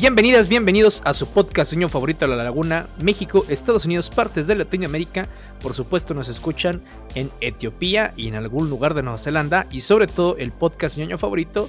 Bienvenidas, bienvenidos a su podcast Sueño Favorito de la Laguna, México, Estados Unidos, partes de Latinoamérica. Por supuesto, nos escuchan en Etiopía y en algún lugar de Nueva Zelanda. Y sobre todo, el podcast Sueño Favorito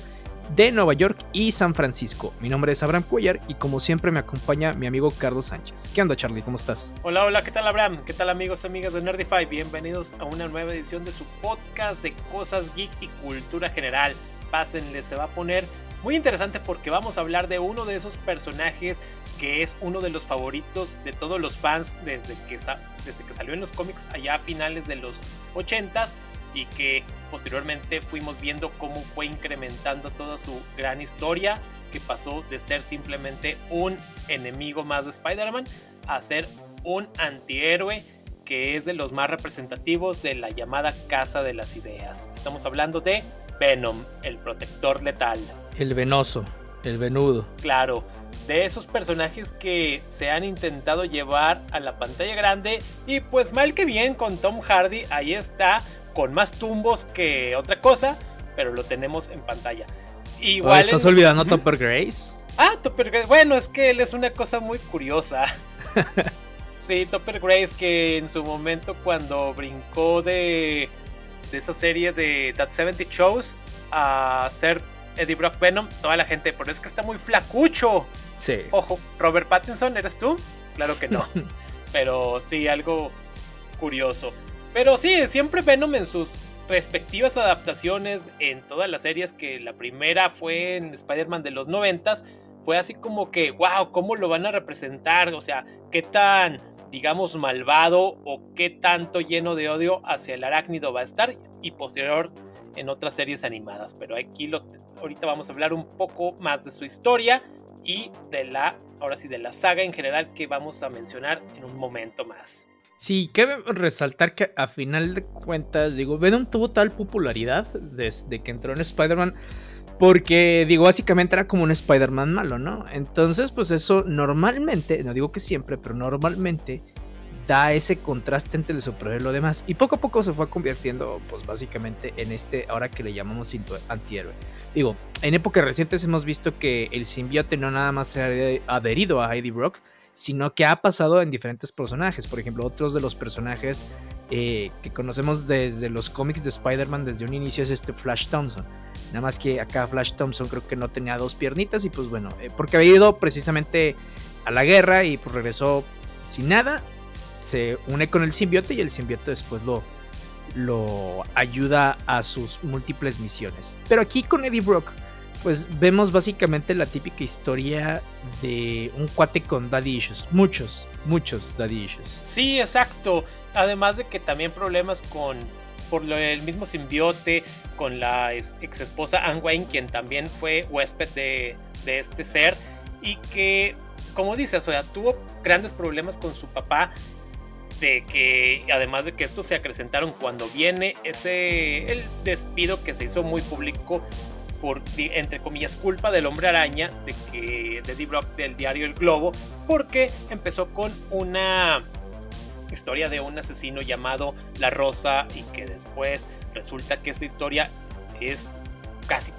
de Nueva York y San Francisco. Mi nombre es Abraham Cuellar y como siempre me acompaña mi amigo Carlos Sánchez. ¿Qué onda, Charlie? ¿Cómo estás? Hola, hola, ¿qué tal, Abraham? ¿Qué tal, amigos, amigas de Nerdify? Bienvenidos a una nueva edición de su podcast de cosas geek y cultura general. Pásenle, se va a poner muy interesante porque vamos a hablar de uno de esos personajes que es uno de los favoritos de todos los fans desde que, desde que salió en los cómics allá a finales de los 80s y que posteriormente fuimos viendo cómo fue incrementando toda su gran historia que pasó de ser simplemente un enemigo más de Spider-Man a ser un antihéroe que es de los más representativos de la llamada Casa de las Ideas. Estamos hablando de Venom, el protector letal. El venoso, el venudo. Claro, de esos personajes que se han intentado llevar a la pantalla grande y pues mal que bien con Tom Hardy, ahí está, con más tumbos que otra cosa, pero lo tenemos en pantalla. Igual ¿Estás olvidando a Topper Grace? Ah, Topper Grace. Bueno, es que él es una cosa muy curiosa. sí, Topper Grace que en su momento cuando brincó de de esa serie de That 70 Shows a ser Eddie Brock Venom, toda la gente, pero es que está muy flacucho. Sí. Ojo, Robert Pattinson, ¿eres tú? Claro que no. pero sí, algo curioso. Pero sí, siempre Venom en sus respectivas adaptaciones en todas las series, que la primera fue en Spider-Man de los noventas, fue así como que, wow, ¿cómo lo van a representar? O sea, ¿qué tan digamos, malvado o qué tanto lleno de odio hacia el arácnido va a estar y posterior en otras series animadas. Pero aquí lo, ahorita vamos a hablar un poco más de su historia y de la, ahora sí, de la saga en general que vamos a mencionar en un momento más. Sí, cabe resaltar que a final de cuentas, digo, Venom tuvo tal popularidad desde que entró en Spider-Man porque, digo, básicamente era como un Spider-Man malo, ¿no? Entonces, pues eso normalmente, no digo que siempre, pero normalmente da ese contraste entre el superhéroe y lo demás. Y poco a poco se fue convirtiendo, pues básicamente en este, ahora que le llamamos antihéroe. Digo, en épocas recientes hemos visto que el simbiote no nada más se ha adherido a Eddie Brock, sino que ha pasado en diferentes personajes. Por ejemplo, otros de los personajes eh, que conocemos desde los cómics de Spider-Man desde un inicio es este Flash Thompson. Nada más que acá Flash Thompson creo que no tenía dos piernitas y pues bueno, eh, porque había ido precisamente a la guerra y pues regresó sin nada. Se une con el simbiote y el simbiote después lo, lo ayuda a sus múltiples misiones. Pero aquí con Eddie Brock pues vemos básicamente la típica historia de un cuate con daddy issues. Muchos, muchos daddy issues. Sí, exacto. Además de que también problemas con por el mismo simbiote, con la ex esposa Anne Wayne, quien también fue huésped de, de este ser, y que, como dices, o sea, tuvo grandes problemas con su papá de que además de que estos se acrecentaron cuando viene ese el despido que se hizo muy público entre comillas, culpa del hombre araña de que Brock del diario El Globo, porque empezó con una historia de un asesino llamado La Rosa y que después resulta que esta historia es casi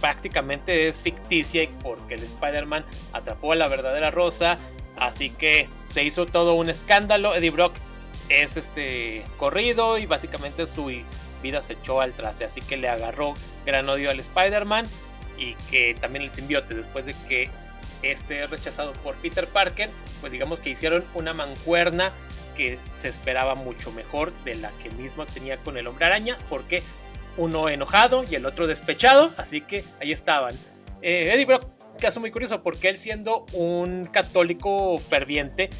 prácticamente es ficticia porque el Spider-Man atrapó a la verdadera Rosa, así que se hizo todo un escándalo. Eddie Brock es este corrido y básicamente su vida se echó al traste, así que le agarró gran odio al Spider-Man y que también el simbiote, después de que este es rechazado por Peter Parker, pues digamos que hicieron una mancuerna que se esperaba mucho mejor de la que mismo tenía con el hombre araña, porque uno enojado y el otro despechado, así que ahí estaban. Eh, Eddie Brock, caso muy curioso, porque él siendo un católico ferviente,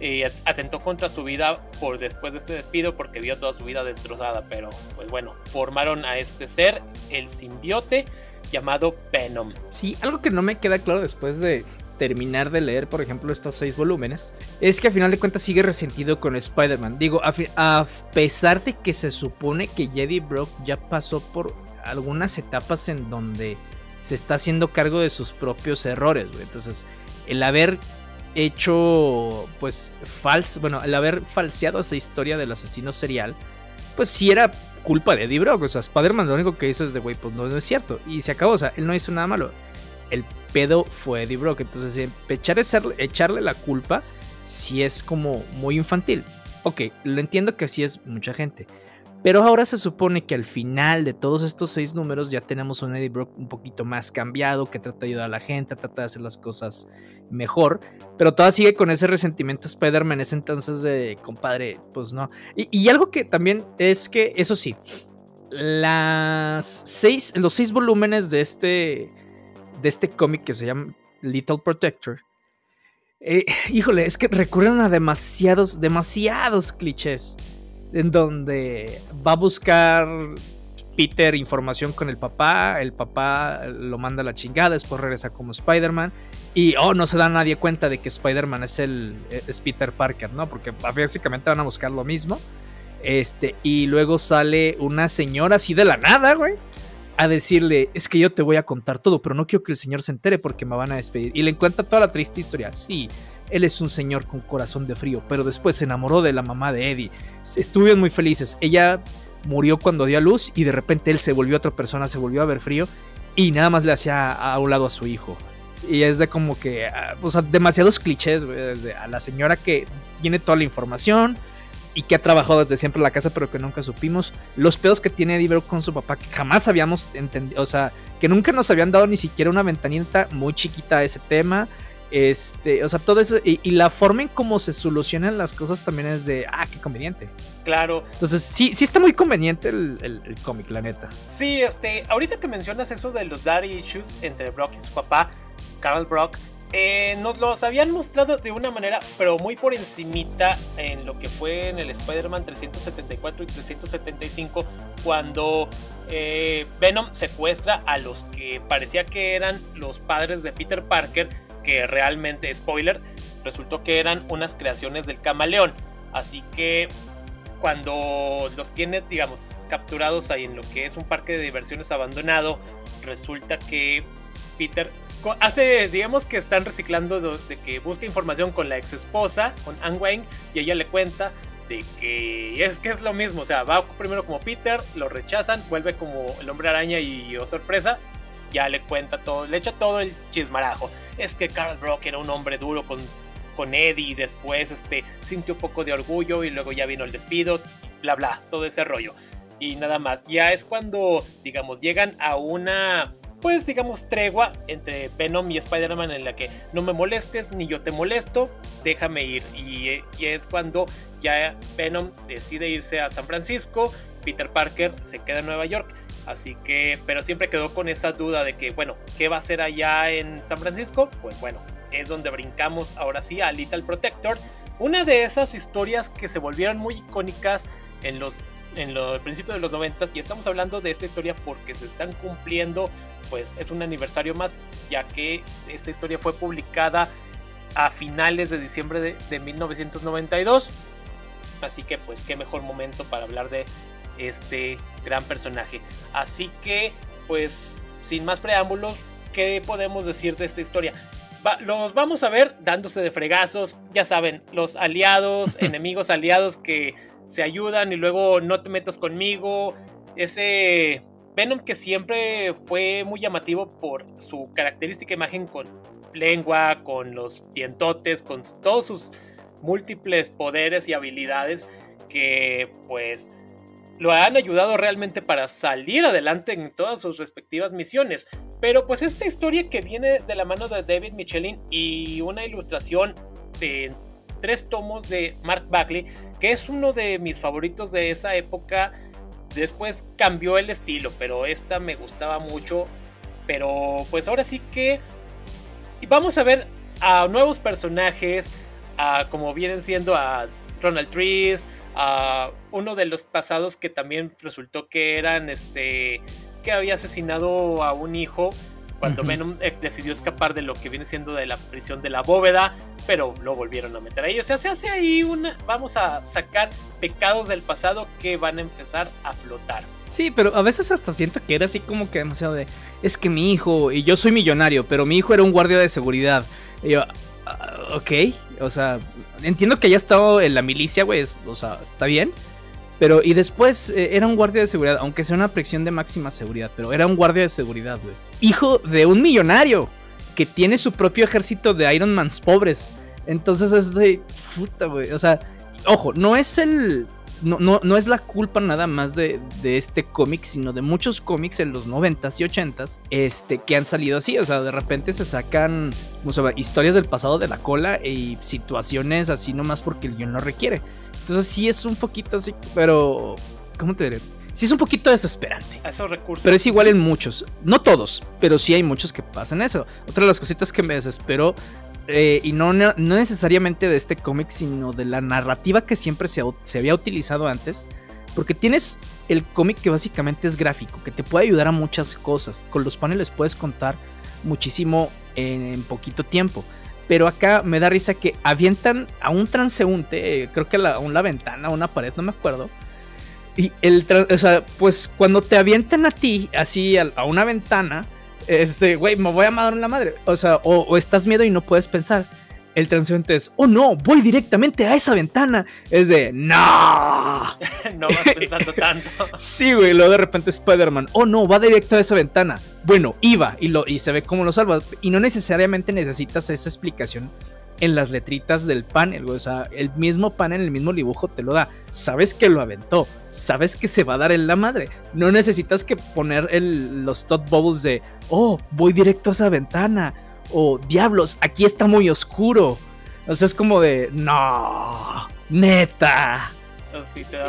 eh, atentó contra su vida por después de este despido porque vio toda su vida destrozada. Pero pues bueno, formaron a este ser, el simbiote llamado Venom. Sí, algo que no me queda claro después de terminar de leer, por ejemplo, estos seis volúmenes, es que a final de cuentas sigue resentido con Spider-Man. Digo, a, pesar de que se supone que Jedi Brock ya pasó por algunas etapas en donde se está haciendo cargo de sus propios errores, Entonces, el haber hecho, pues, falso, bueno, el haber falseado esa historia del asesino serial, pues sí era culpa de Eddie Brock. O sea, Spider-Man lo único que hizo es de, güey, pues no, es cierto. Y se acabó, o sea, él no hizo nada malo. el pedo fue Eddie Brock. Entonces, echarle, echarle la culpa si es como muy infantil. Ok, lo entiendo que así es mucha gente. Pero ahora se supone que al final de todos estos seis números ya tenemos un Eddie Brock un poquito más cambiado, que trata de ayudar a la gente, trata de hacer las cosas mejor. Pero todavía sigue con ese resentimiento Spider-Man ese entonces de, compadre, pues no. Y, algo que también es que, eso sí, las seis, los seis volúmenes de este, de este cómic que se llama Little Protector, eh, híjole, es que recurren a demasiados, demasiados clichés en donde va a buscar Peter información con el papá, el papá lo manda a la chingada, después regresa como Spider-Man y oh, no se da nadie cuenta de que Spider-Man es el es Peter Parker, ¿no? Porque básicamente van a buscar lo mismo. Este, y luego sale una señora así de la nada, güey, a decirle, es que yo te voy a contar todo, pero no quiero que el señor se entere porque me van a despedir. Y le cuenta toda la triste historia. Sí, él es un señor con corazón de frío, pero después se enamoró de la mamá de Eddie. Estuvieron muy felices. Ella murió cuando dio a luz y de repente él se volvió otra persona, se volvió a ver frío y nada más le hacía a un lado a su hijo. Y es de como que, ah, o sea, demasiados clichés, güey, desde a la señora que tiene toda la información y que ha trabajado desde siempre en la casa, pero que nunca supimos. Los pedos que tiene Eddie con su papá, que jamás habíamos entendido, o sea, que nunca nos habían dado ni siquiera una ventanita muy chiquita a ese tema. Este, o sea, todo eso. Y, la forma en cómo se solucionan las cosas también es de. Ah, qué conveniente. Claro. Entonces, sí, sí está muy conveniente el, el, cómic, la neta. Sí, este. Ahorita que mencionas eso de los daddy issues entre Brock y su papá, Carl Brock. Eh, nos los habían mostrado de una manera, pero muy por encimita en lo que fue en el Spider-Man 374 y 375, cuando eh, Venom secuestra a los que parecía que eran los padres de Peter Parker que realmente, spoiler, resultó que eran unas creaciones del camaleón. Así que cuando los tiene, digamos, capturados ahí en lo que es un parque de diversiones abandonado, resulta que Peter hace, digamos que están reciclando de, que busca información con la ex esposa, con Anne Wayne, y ella le cuenta de que es que es lo mismo, o sea, va primero como Peter, lo rechazan, vuelve como el hombre araña y oh sorpresa, ya le cuenta todo, le echa todo el chismarajo. Es que Carl Brock era un hombre duro con, con Eddie y después este, sintió un poco de orgullo y luego ya vino el despido, bla bla, todo ese rollo. Y nada más, ya es cuando, digamos, llegan a una, pues digamos, tregua entre Venom y Spider-Man en la que no me molestes ni yo te molesto, déjame ir. Y, y es cuando ya Venom decide irse a San Francisco, Peter Parker se queda en Nueva York Así que, pero siempre quedó con esa duda de que, bueno, ¿qué va a hacer allá en San Francisco? Pues bueno, es donde brincamos ahora sí a Little Protector. Una de esas historias que se volvieron muy icónicas en los en los principios de los 90 y estamos hablando de esta historia porque se están cumpliendo, pues es un aniversario más, ya que esta historia fue publicada a finales de diciembre de, de 1992. Así que pues qué mejor momento para hablar de este gran personaje. Así que, pues, sin más preámbulos, ¿qué podemos decir de esta historia? los vamos a ver dándose de fregazos, ya saben, los aliados, enemigos aliados que se ayudan y luego no te metas conmigo. Ese Venom que siempre fue muy llamativo por su característica imagen con lengua, con los dientotes, con todos sus múltiples poderes y habilidades que pues lo han ayudado realmente para salir adelante en todas sus respectivas misiones. Pero pues esta historia que viene de la mano de David Michelin y una ilustración de tres tomos de Mark Bagley, que es uno de mis favoritos de esa época. Después cambió el estilo, pero esta me gustaba mucho. Pero pues ahora sí que vamos a ver a nuevos personajes, a, como vienen siendo a Ronald Trees, a uno de los pasados que también resultó que eran este que había asesinado a un hijo cuando Venom eh, decidió escapar de lo que viene siendo de la prisión de la bóveda, pero lo volvieron a meter ahí. O sea, se hace ahí una. Vamos a sacar pecados del pasado que van a empezar a flotar. Sí, pero a veces hasta siento que era así como que demasiado de. Es que mi hijo, y yo soy millonario, pero mi hijo era un guardia de seguridad. Y yo, ah, ok, o sea, entiendo que haya estado en la milicia, güey, o sea, está bien. Pero, y después eh, era un guardia de seguridad, aunque sea una prisión de máxima seguridad, pero era un guardia de seguridad, güey. Hijo de un millonario. que tiene su propio ejército de Iron Mans pobres. Entonces es de puta, güey. O sea, ojo, no es el no, no, no, es la culpa nada más de, de este cómic, sino de muchos cómics en los 90s y 80s este, que han salido así. O sea, de repente se sacan historias del pasado de la cola y situaciones así nomás porque el guion lo requiere. Entonces sí es un poquito así, pero... ¿Cómo te diré? Sí es un poquito desesperante. esos recursos. Pero es igual en muchos. No todos, pero sí hay muchos que pasan eso. Otra de las cositas que me desesperó eh, y no, no, necesariamente de este cómic, sino de la narrativa que siempre se, se había utilizado antes. Porque tienes el cómic que básicamente es gráfico, que te puede ayudar a muchas cosas. Con los paneles puedes contar muchísimo en, poquito tiempo. Pero acá me da risa que avientan a un transeúnte, eh, creo que a, una ventana, a una pared, no me acuerdo. Y el, o sea, pues cuando te avientan a ti, así a una ventana, este, güey, me voy a matar en la madre. O sea, o, estás miedo y no puedes pensar. El transeúnte es, oh no, voy directamente a esa ventana. Es de, no. no vas pensando tanto. sí, güey, luego de repente Spider-Man, oh no, va directo a esa ventana. Bueno, iba y, lo, y se ve cómo lo salva. Y no necesariamente necesitas esa explicación en las letritas del panel, O sea, el mismo panel, el mismo dibujo te lo da. Sabes que lo aventó. Sabes que se va a dar en la madre. No necesitas que poner los top bubbles de, oh, voy directo a esa ventana. O, diablos, aquí está muy oscuro. O sea, es como de, no, neta.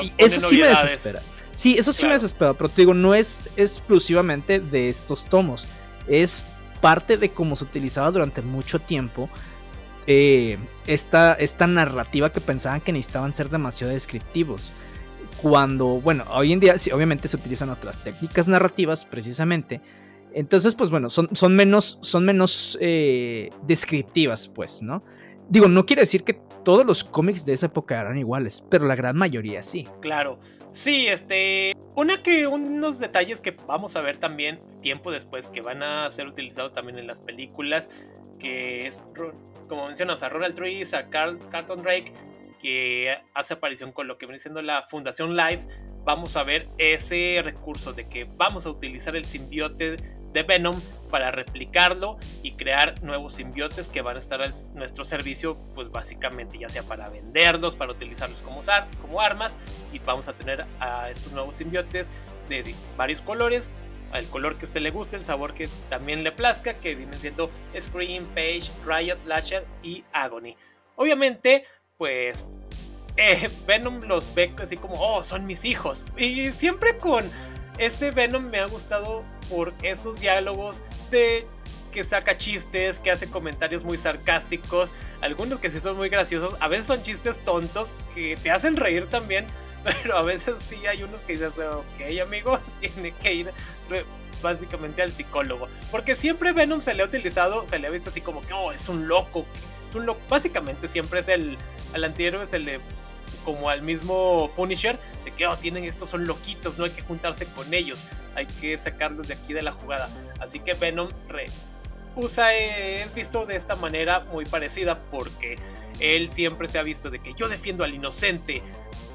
y eso sí me desespera. Sí, eso sí me desespera, pero te digo, no es exclusivamente de estos tomos. Es parte de cómo se utilizaba durante mucho tiempo eh, esta, esta narrativa que pensaban que necesitaban ser demasiado descriptivos. Cuando, bueno, hoy en día sí, obviamente se utilizan otras técnicas narrativas precisamente. Entonces, pues bueno, son, son menos, son menos eh, descriptivas, pues, ¿no? Digo, no quiere decir que todos los cómics de esa época eran iguales, pero la gran mayoría sí. Claro. Sí, este. Una que. Unos detalles que vamos a ver también tiempo después que van a ser utilizados también en las películas. Que es como mencionas, a Ronald Trees, a Carl, Carlton Drake, que hace aparición con lo que viene siendo la Fundación Life, vamos a ver ese recurso de que vamos a utilizar el simbiote de Venom para replicarlo y crear nuevos simbiotes que van a estar a nuestro servicio, pues básicamente ya sea para venderlos, para utilizarlos como, como armas y vamos a tener a estos nuevos simbiotes de varios colores el color que a usted le guste, el sabor que también le plazca, que vienen siendo Scream, Page, Riot, Lasher y Agony. Obviamente, pues eh, Venom los ve así como, oh, son mis hijos. Y siempre con ese Venom me ha gustado por esos diálogos de que saca chistes, que hace comentarios muy sarcásticos, algunos que sí son muy graciosos, a veces son chistes tontos que te hacen reír también, pero a veces sí hay unos que dices, ok amigo, tiene que ir básicamente al psicólogo, porque siempre Venom se le ha utilizado, se le ha visto así como que, oh, es un loco, es un loco, básicamente siempre es el, al antihéroe se le como al mismo Punisher, de que oh, tienen estos son loquitos, no hay que juntarse con ellos, hay que sacarlos de aquí de la jugada. Así que Venom re usa es visto de esta manera muy parecida porque él siempre se ha visto de que yo defiendo al inocente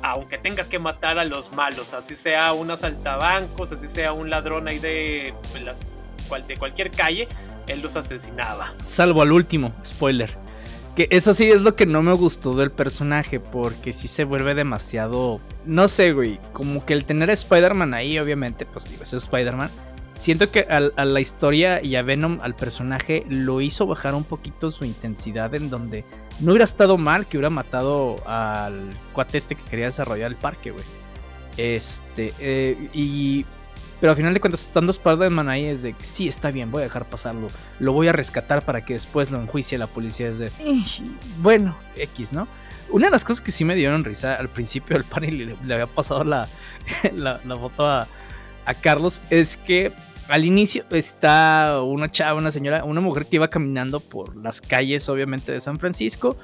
aunque tenga que matar a los malos, así sea un asaltabancos, así sea un ladrón ahí de, de cualquier calle, él los asesinaba. Salvo al último, spoiler. Que eso sí es lo que no me gustó del personaje, porque sí se vuelve demasiado... No sé, güey, como que el tener a Spider-Man ahí, obviamente, pues digo, es Spider-Man siento que a, la historia y a Venom, al personaje, lo hizo bajar un poquito su intensidad en donde no hubiera estado mal que hubiera matado al cuate este que quería desarrollar el parque, güey. Este, eh, y... Pero al final de cuentas, estando Spider-Man ahí es de que sí, está bien, voy a dejar pasarlo. Lo voy a rescatar para que después lo enjuicie la policía. Es de, bueno, X, ¿no? Una de las cosas que sí me dieron risa al principio del panel le, había pasado la, la, la foto a, a Carlos es que al inicio está una chava, una señora, una mujer que iba caminando por las calles, obviamente, de San Francisco.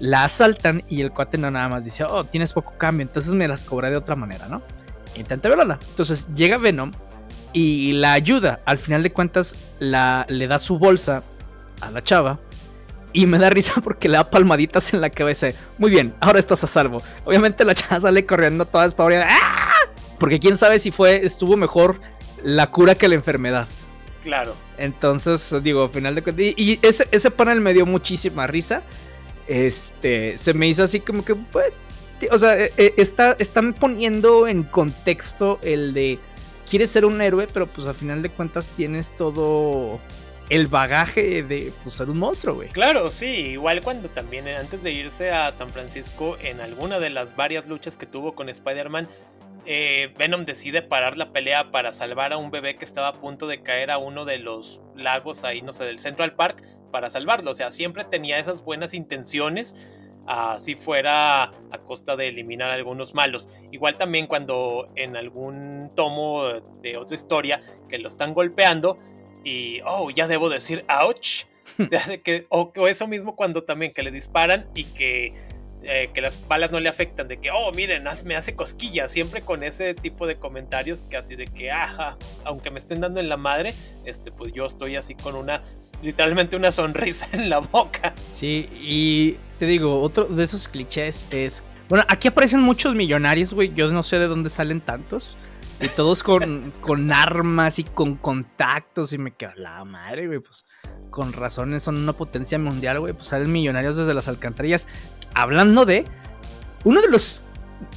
La asaltan y el cuate no nada más dice, oh, tienes poco cambio, entonces me las cobré de otra manera, ¿no? Intenta verla. Entonces llega Venom y la ayuda. Al final de cuentas, la, le da su bolsa a la chava. Y me da risa porque le da palmaditas en la cabeza. Muy bien, ahora estás a salvo. Obviamente la chava sale corriendo toda despavorida. ¡Ah! Porque quién sabe si fue, estuvo mejor la cura que la enfermedad. Claro. Entonces, digo, al final de cuentas. Y, ese, ese panel me dio muchísima risa. Este, se me hizo así como que, pues, o sea, eh, eh, está, están poniendo en contexto el de quieres ser un héroe, pero pues al final de cuentas tienes todo el bagaje de pues, ser un monstruo, güey. Claro, sí, igual cuando también eh, antes de irse a San Francisco, en alguna de las varias luchas que tuvo con Spider-Man, Venom decide parar la pelea para salvar a un bebé que estaba a punto de caer a uno de los lagos ahí, no sé, del Central Park, para salvarlo. O sea, siempre tenía esas buenas intenciones así fuera a costa de eliminar a algunos malos. Igual también cuando en algún tomo de otra historia que lo están golpeando y, oh, ya debo decir, ouch. o, o eso mismo cuando también que le disparan y que eh, que las balas no le afectan, de que, oh, miren, me hace cosquillas, siempre con ese tipo de comentarios que así de que, ajá, aunque me estén dando en la madre, este, pues yo estoy así con una, literalmente una sonrisa en la boca. Sí, y te digo, otro de esos clichés es, bueno, aquí aparecen muchos millonarios, güey, yo no sé de dónde salen tantos. Y todos con, con armas y con contactos. Y me quedo, la madre, güey. Pues con razones son una potencia mundial, güey. Pues salen millonarios desde las alcantarillas hablando de uno de los,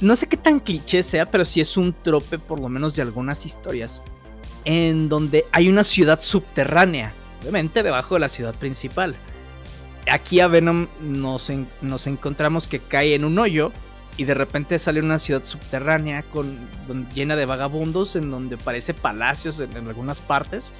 no sé qué tan cliché sea, pero sí es un trope por lo menos de algunas historias, en donde hay una ciudad subterránea, obviamente debajo de la ciudad principal. Aquí a Venom nos, nos encontramos que cae en un hoyo y de repente sale una ciudad subterránea con, llena de vagabundos en donde parece palacios en algunas partes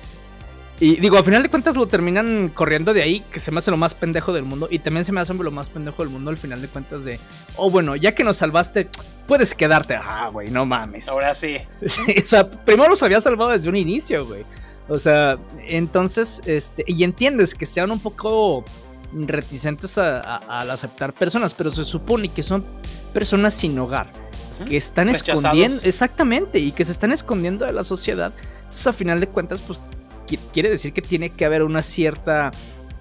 y digo, al final de cuentas lo terminan corriendo de ahí, que se me hace lo más pendejo del mundo. Y también se me hace lo más pendejo del mundo al final de cuentas de, oh, bueno, ya que nos salvaste, puedes quedarte. Ah, güey, no mames. Ahora sí. O sea, primero los había salvado desde un inicio, güey. O sea, entonces, este, y entiendes que sean un poco reticentes al aceptar personas, pero se supone que son personas sin hogar, que están escondiendo, exactamente, y que se están escondiendo de la sociedad. Entonces, a final de cuentas, pues quiere decir que tiene que haber una cierta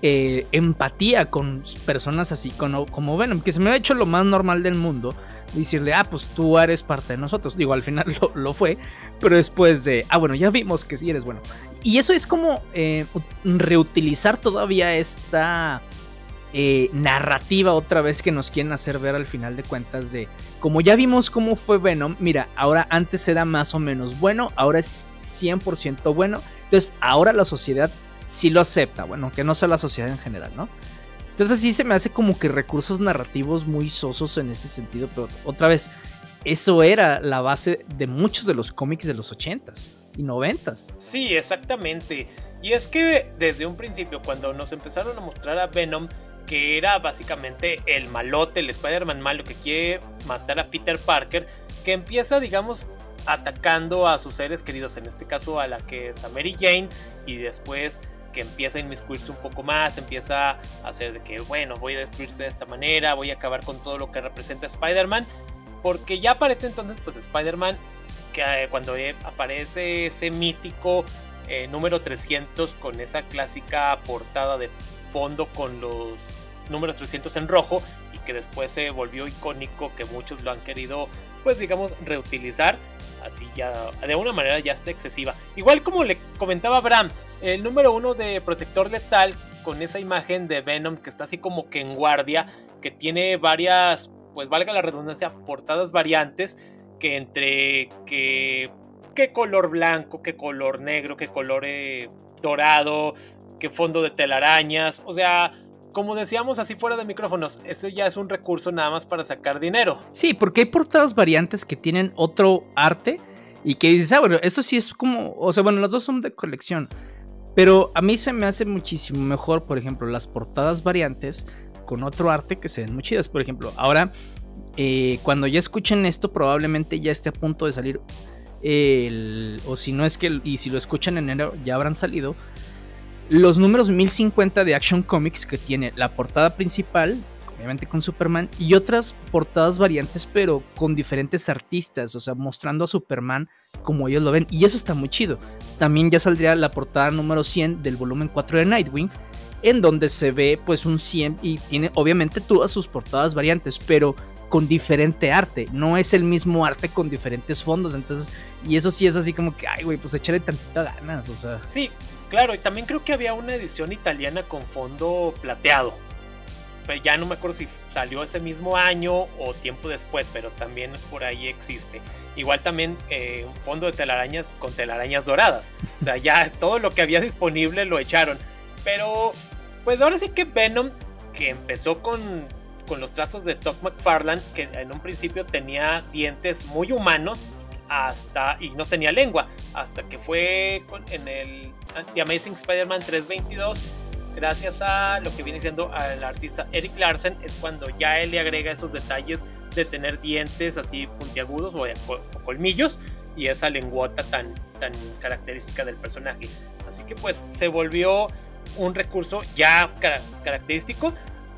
eh, empatía con personas así como, Venom, que se me ha hecho lo más normal del mundo, decirle, ah, pues tú eres parte de nosotros. Digo, al final lo, fue, pero después de, ah, bueno, ya vimos que sí eres bueno. Y eso es como eh, reutilizar todavía esta eh, narrativa otra vez que nos quieren hacer ver al final de cuentas de, como ya vimos cómo fue Venom, mira, ahora antes era más o menos bueno, ahora es 100% bueno entonces, ahora la sociedad sí lo acepta, bueno, que no sea la sociedad en general, ¿no? Entonces sí se me hace como que recursos narrativos muy sosos en ese sentido, pero otra vez, eso era la base de muchos de los cómics de los 80s y 90s. Sí, exactamente. Y es que desde un principio, cuando nos empezaron a mostrar a Venom, que era básicamente el malote, el Spider-Man malo que quiere matar a Peter Parker, que empieza, digamos, atacando a sus seres queridos, en este caso a la que es a Mary Jane, y después que empieza a inmiscuirse un poco más, empieza a hacer de que, bueno, voy a destruirte de esta manera, voy a acabar con todo lo que representa Spider-Man, porque ya aparece entonces, pues Spider-Man, eh, cuando eh, aparece ese mítico eh, número 300 con esa clásica portada de fondo con los números 300 en rojo y que después se volvió icónico, que muchos lo han querido, pues digamos, reutilizar así ya de una manera ya está excesiva. Igual como le comentaba Bram, el número uno de Protector Letal con esa imagen de Venom que está así como que en guardia, que tiene varias, pues valga la redundancia, portadas variantes, que entre que, qué color blanco, qué color negro, qué color eh, dorado, qué fondo de telarañas, o sea, como decíamos así fuera de micrófonos, esto ya es un recurso nada más para sacar dinero. Sí, porque hay portadas variantes que tienen otro arte y que dices, ah, bueno, esto sí es como, o sea, bueno, las dos son de colección. Pero a mí se me hace muchísimo mejor, por ejemplo, las portadas variantes con otro arte que se ven muy chidas. Por ejemplo, ahora, eh, cuando ya escuchen esto, probablemente ya esté a punto de salir el, o si no es que, y si lo escuchan en enero, ya habrán salido los números 1050 de Action Comics que tiene la portada principal, obviamente con Superman, y otras portadas variantes, pero con diferentes artistas, o sea, mostrando a Superman como ellos lo ven. Y eso está muy chido. También ya saldría la portada número 100 del volumen 4 de Nightwing, en donde se ve pues un 100 y tiene obviamente todas sus portadas variantes, pero con diferente arte. No es el mismo arte con diferentes fondos. Entonces, y eso sí es así como que, ay, güey, pues echarle tantita ganas, o sea. Sí, Claro, y también creo que había una edición italiana con fondo plateado. Ya no me acuerdo si salió ese mismo año o tiempo después, pero también por ahí existe. Igual también eh, un fondo de telarañas con telarañas doradas. O sea, ya todo lo que había disponible lo echaron. Pero, pues ahora sí que Venom, que empezó con, con los trazos de Todd McFarlane, que en un principio tenía dientes muy humanos hasta y no tenía lengua hasta que fue en el The Amazing Spider-Man 322 gracias a lo que viene siendo al artista Eric Larsen es cuando ya él le agrega esos detalles de tener dientes así puntiagudos o, colmillos y esa lenguota tan, tan característica del personaje. Así que pues se volvió un recurso ya característico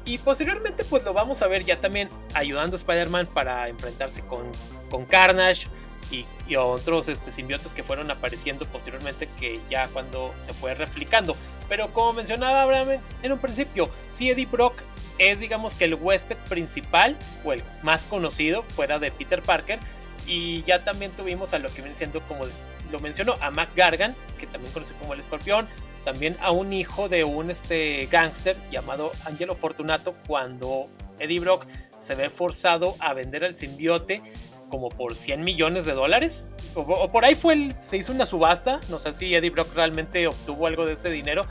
y posteriormente pues lo vamos a ver ya también ayudando a Spider-Man para enfrentarse con, con Carnage y, otros este, simbiotes que fueron apareciendo posteriormente que ya cuando se fue replicando. Pero como mencionaba Abraham en un principio, si Eddie Brock es digamos que el huésped principal o el más conocido fuera de Peter Parker y ya también tuvimos a lo que viene siendo como lo mencionó a Mac Gargan que también conoce como el escorpión también a un hijo de un este gángster llamado Angelo Fortunato cuando Eddie Brock se ve forzado a vender el simbiote como por 100 millones de dólares. O, por ahí fue el, se hizo una subasta. No sé si Eddie Brock realmente obtuvo algo de ese dinero.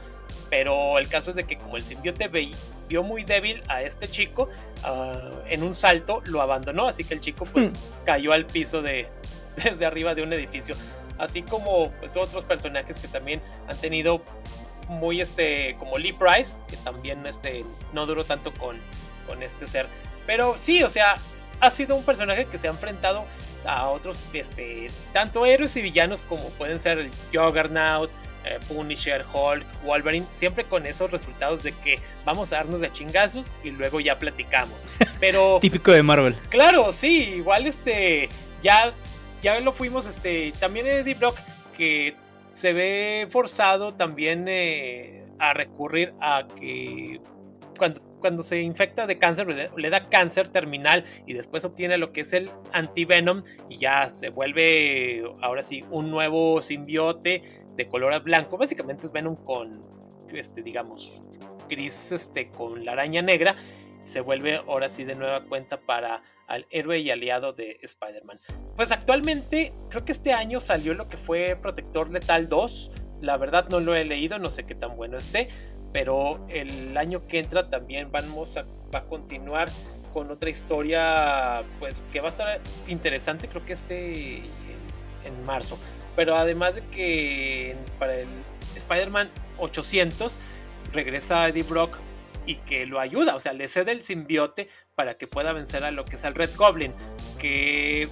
Pero el caso es de que como el simbiote vio muy débil a este chico, ah, en un salto lo abandonó. Así que el chico pues hmm. cayó al piso de, desde arriba de un edificio. Así como pues otros personajes que también han tenido muy este como Lee Price, que también este no duró tanto con, con este ser. Pero sí, o sea, ha sido un personaje que se ha enfrentado a otros, este, tanto héroes y villanos como pueden ser el Juggernaut, eh, Punisher, Hulk, Wolverine, siempre con esos resultados de que vamos a darnos de chingazos y luego ya platicamos. Pero típico de Marvel. Claro, sí, igual este ya ya lo fuimos este también Eddie Brock que se ve forzado también eh, a recurrir a que cuando cuando se infecta de cáncer, le, da cáncer terminal y después obtiene lo que es el antivenom y ya se vuelve ahora sí un nuevo simbiote de color blanco. Básicamente es Venom con, este, digamos, gris este, con la araña negra. Se vuelve ahora sí de nueva cuenta para al héroe y aliado de Spider-Man. Pues actualmente creo que este año salió lo que fue Protector Letal 2. La verdad no lo he leído, no sé qué tan bueno esté pero el año que entra también vamos a, va a continuar con otra historia pues que va a estar interesante creo que este en, marzo pero además de que para el Spider-Man 800 regresa Eddie Brock y que lo ayuda, o sea, le cede el simbiote para que pueda vencer a lo que es el Red Goblin, que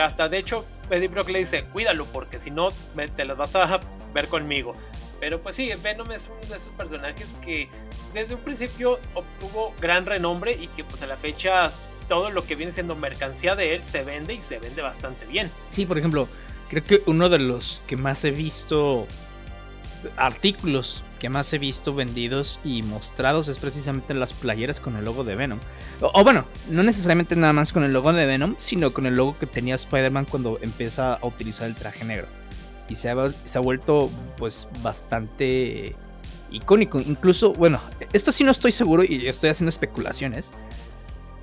hasta de hecho Eddie Brock le dice, cuídalo porque si no te las vas a ver conmigo. Pero pues sí, Venom es uno de esos personajes que desde un principio obtuvo gran renombre y que pues a la fecha todo lo que viene siendo mercancía de él se vende y se vende bastante bien. Sí, por ejemplo, creo que uno de los que más he visto artículos que más he visto vendidos y mostrados es precisamente las playeras con el logo de Venom. O, bueno, no necesariamente nada más con el logo de Venom, sino con el logo que tenía Spider-Man cuando empieza a utilizar el traje negro y se ha, vuelto pues bastante icónico. Incluso, bueno, esto sí no estoy seguro y estoy haciendo especulaciones.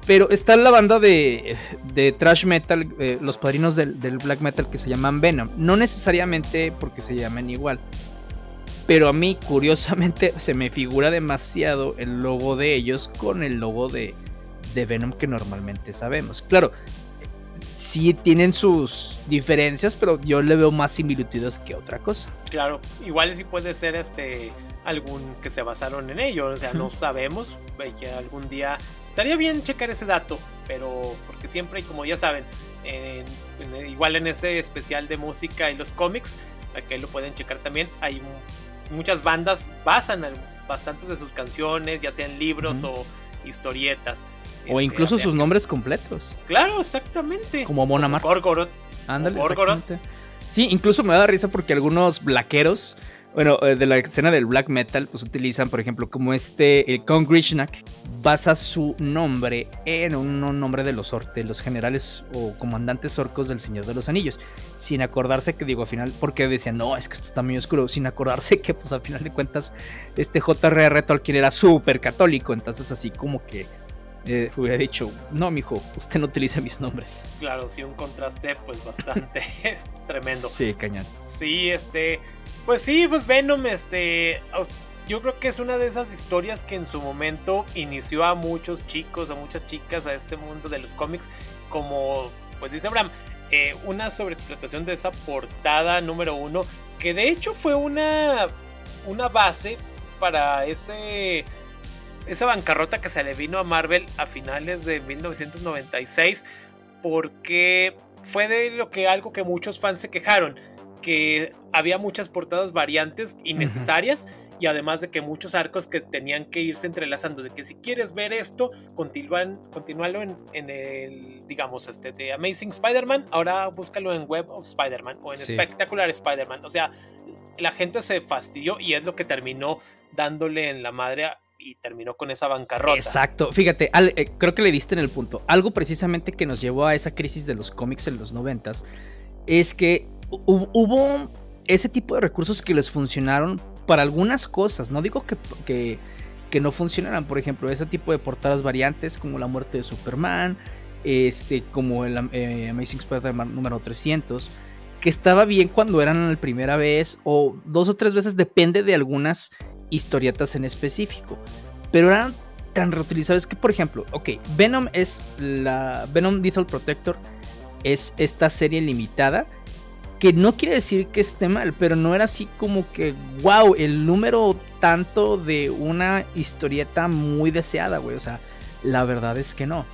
Pero está la banda de, de trash metal, eh, los padrinos del, black metal que se llaman Venom. No necesariamente porque se llamen igual. Pero a mí, curiosamente, se me figura demasiado el logo de ellos con el logo de, de Venom que normalmente sabemos. Claro, sí tienen sus diferencias, pero yo le veo más similitudes que otra cosa. Claro, igual sí puede ser este algún que se basaron en ello, o sea, no sabemos, que algún día estaría bien checar ese dato, pero porque siempre, como ya saben, igual en ese especial de música y los cómics, aquí lo pueden checar también, hay muchas bandas basan bastantes de sus canciones, ya sean libros o historietas. O este, incluso sus nombres completos. Claro, exactamente. Como Mona Mar. Gorgoroth. Ándale. Sí, incluso me da risa porque algunos blaqueros Bueno, eh, de la escena del black metal, pues utilizan, por ejemplo, como este, el Kong Grishnak basa su nombre en un, nombre de los, de los generales o comandantes orcos del Señor de los Anillos, sin acordarse que, digo, al final, porque decían, no, es que esto está muy oscuro, sin acordarse que, pues al final de cuentas, este J.R.R. Tolkien era súper católico, entonces así como que eh, hubiera dicho, no, mijo, usted no utiliza mis nombres. Claro, sí, un contraste, pues bastante tremendo. Sí, cañón. Sí, este pues sí, pues Venom, este, yo creo que es una de esas historias que en su momento inició a muchos chicos, a muchas chicas, a este mundo de los cómics, como, pues dice Abraham, eh, una sobreexplotación de esa portada número uno, que de hecho fue una, una base para ese, esa bancarrota que se le vino a Marvel a finales de 1996, porque fue de lo que algo que muchos fans se quejaron que había muchas portadas variantes innecesarias. Y además de que muchos arcos que tenían que irse entrelazando, de que si quieres ver esto, continúan, continúalo en, el, digamos, este de Amazing Spider-Man, ahora búscalo en Web of Spider-Man o en Spectacular Spider-Man. O sea, la gente se fastidió y es lo que terminó dándole en la madre y terminó con esa bancarrota. Exacto, fíjate, eh, creo que le diste en el punto. Algo precisamente que nos llevó a esa crisis de los cómics en los noventas es que hubo ese tipo de recursos que les funcionaron para algunas cosas. No digo que, que, no funcionaran, por ejemplo, ese tipo de portadas variantes como la muerte de Superman, este, como el eh, Amazing Spider-Man número 300, que estaba bien cuando eran la primera vez o dos o tres veces, depende de algunas historietas en específico. Pero eran tan reutilizables que, por ejemplo, ok, Venom es la Venom Lethal Protector, es esta serie limitada que no quiere decir que esté mal, pero no era así como que, wow, el número tanto de una historieta muy deseada, güey. O sea, la verdad es que no.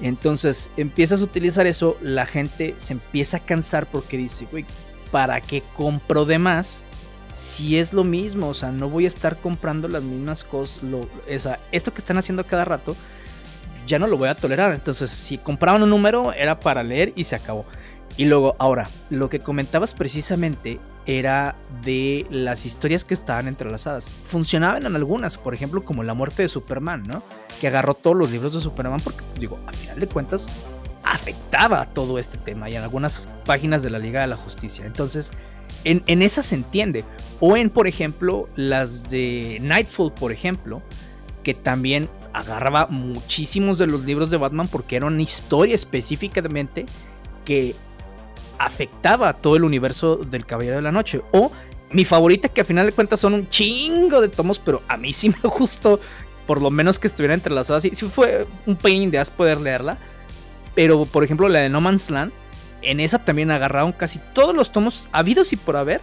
Entonces empiezas a utilizar eso, la gente se empieza a cansar porque dice, güey, ¿para qué compro de más? Si es lo mismo, o sea, no voy a estar comprando las mismas cosas. Lo, o sea, esto que están haciendo cada rato, ya no lo voy a tolerar. Entonces, si compraban un número, era para leer y se acabó. Y luego, ahora, lo que comentabas precisamente era de las historias que estaban entrelazadas. Funcionaban en algunas, por ejemplo, como la muerte de Superman, ¿no? Que agarró todos los libros de Superman porque, digo, a final de cuentas, afectaba todo este tema y en algunas páginas de la Liga de la Justicia. Entonces, en, en esas se entiende. O en, por ejemplo, las de Nightfall, por ejemplo, que también agarraba muchísimos de los libros de Batman porque era una historia específicamente que afectaba a todo el universo del Caballero de la Noche. O mi favorita, que a final de cuentas son un chingo de tomos, pero a mí sí me gustó, por lo menos que estuviera entrelazada así. Sí fue un pain de as poder leerla. Pero, por ejemplo, la de No Man's Land, en esa también agarraron casi todos los tomos habidos y por haber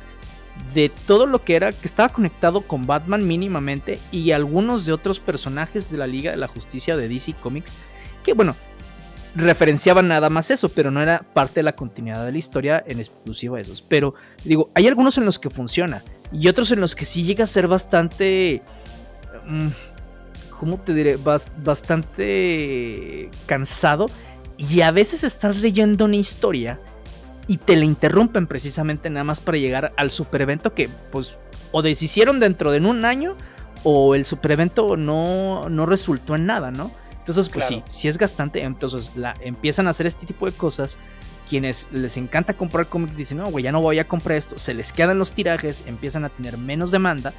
de todo lo que era que estaba conectado con Batman mínimamente y algunos de otros personajes de la Liga de la Justicia de DC Comics que bueno, referenciaba nada más eso, pero no era parte de la continuidad de la historia en exclusivo a esos. Pero digo, hay algunos en los que funciona y otros en los que sí llega a ser bastante... Mm, ¿Cómo te diré? bastante cansado. Y a veces estás leyendo una historia y te la interrumpen precisamente nada más para llegar al super evento que pues o deshicieron dentro de un año o el super evento no, no resultó en nada, ¿no? Entonces, pues sí, si es gastante. Entonces la, empiezan a hacer este tipo de cosas. Quienes les encanta comprar cómics dicen, no, güey, ya no voy a comprar esto. Se les quedan los tirajes, empiezan a tener menos demanda.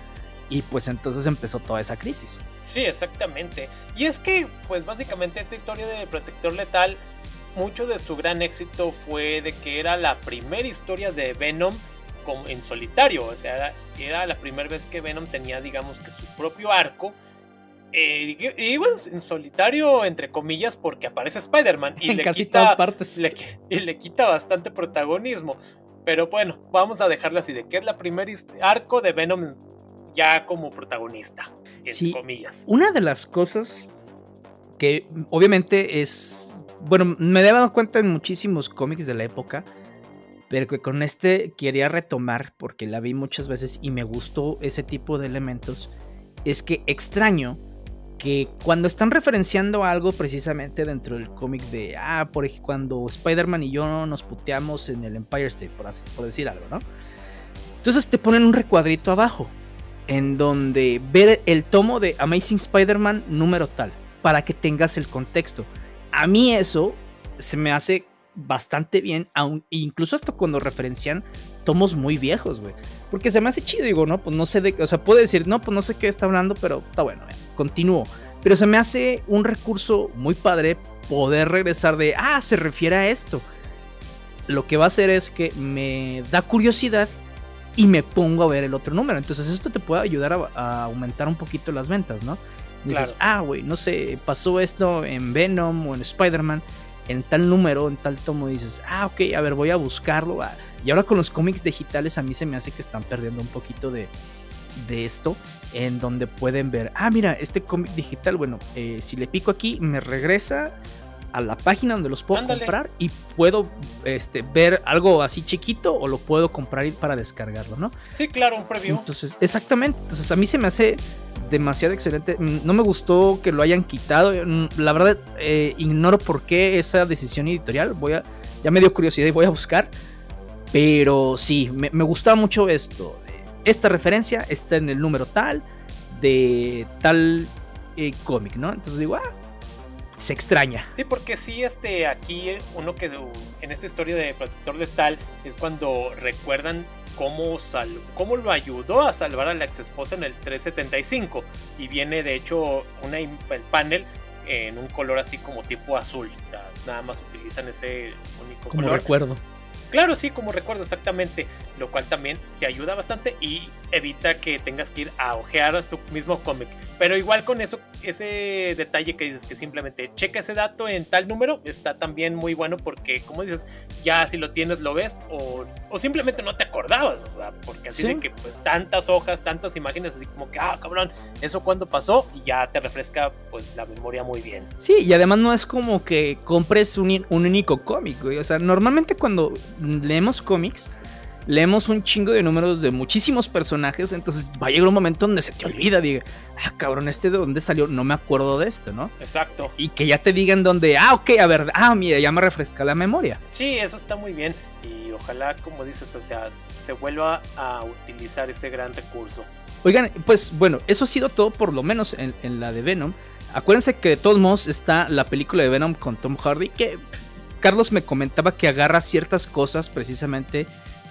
Y pues entonces empezó toda esa crisis. Sí, exactamente. Y es que, pues básicamente esta historia de Protector Letal, mucho de su gran éxito fue de que era la primera historia de Venom en solitario. O sea, era, era la primera vez que Venom tenía, digamos que su propio arco eh, iba en solitario, entre comillas, porque aparece Spider-Man y, le quita, partes. y le quita bastante protagonismo. Pero bueno, vamos a dejarlo así: de que es la primera arco de Venom ya como protagonista, entre comillas. Una de las cosas que obviamente es. Bueno, me he dado cuenta en muchísimos cómics de la época. Pero que con este quería retomar porque la vi muchas veces y me gustó ese tipo de elementos. Es que extraño que cuando están referenciando algo precisamente dentro del cómic de, ah, por ejemplo, cuando Spider-Man y yo nos puteamos en el Empire State, por, decir algo, ¿no? Entonces te ponen un recuadrito abajo en donde ver el tomo de Amazing Spider-Man número tal, para que tengas el contexto. A mí eso se me hace bastante bien, aun, incluso hasta cuando referencian tomos muy viejos, güey. Porque se me hace chido, digo, ¿no? Pues no sé de, o sea, puedo decir, no, pues no sé qué está hablando, pero está bueno, continúo. Pero se me hace un recurso muy padre poder regresar de, ah, se refiere a esto. Lo que va a hacer es que me da curiosidad y me pongo a ver el otro número. Entonces esto te puede ayudar a, aumentar un poquito las ventas, ¿no? dices, ah, güey, no sé, pasó esto en Venom o en Spider-Man, en tal número, en tal tomo, dices, ah, ok, a ver, voy a buscarlo. Ah". Y ahora con los cómics digitales a mí se me hace que están perdiendo un poquito de, de esto, en donde pueden ver, ah, mira, este cómic digital, bueno, eh, si le pico aquí, me regresa a la página donde los puedo comprar y puedo este, ver algo así chiquito o lo puedo comprar para descargarlo, ¿no? Sí, claro, un preview. Entonces, exactamente. Entonces, a mí se me hace demasiado excelente. Mm, no me gustó que lo hayan quitado. Mm, la verdad, eh, ignoro por qué esa decisión editorial. Voy a, ya me dio curiosidad y voy a buscar. Pero sí, me, me gusta mucho esto. Esta referencia está en el número tal de tal eh, cómic, ¿no? Entonces digo, ah, se extraña. Sí, porque sí, este, aquí uno que en esta historia de Protector de Tal es cuando recuerdan cómo, sal, cómo lo ayudó a salvar a la ex esposa en el 375. Y viene de hecho una, el panel en un color así como tipo azul. O sea, nada más utilizan ese único como color. recuerdo. Claro, sí, como recuerdo exactamente, lo cual también te ayuda bastante y evita que tengas que ir a ojear tu mismo cómic. Pero igual con eso, ese detalle que dices que simplemente checa ese dato en tal número, está también muy bueno porque, como dices, ya si lo tienes lo ves o, simplemente no te acordabas, o sea, porque así de que pues tantas hojas, tantas imágenes, así como que, ah, cabrón, eso cuando pasó y ya te refresca pues la memoria muy bien. Sí, y además no es como que compres un, un único cómic, güey, o sea, normalmente cuando leemos cómics, leemos un chingo de números de muchísimos personajes, entonces va a llegar un momento donde se te olvida, diga, ah, cabrón, este de dónde salió, no me acuerdo de esto, ¿no? Exacto. Y que ya te digan dónde, ah, ok, a ver, ah, mira, ya me refresca la memoria. Sí, eso está muy bien y ojalá, como dices, o sea, se vuelva a utilizar ese gran recurso. Oigan, pues bueno, eso ha sido todo por lo menos en, en la de Venom. Acuérdense que de todos modos está la película de Venom con Tom Hardy, que Carlos me comentaba que agarra ciertas cosas precisamente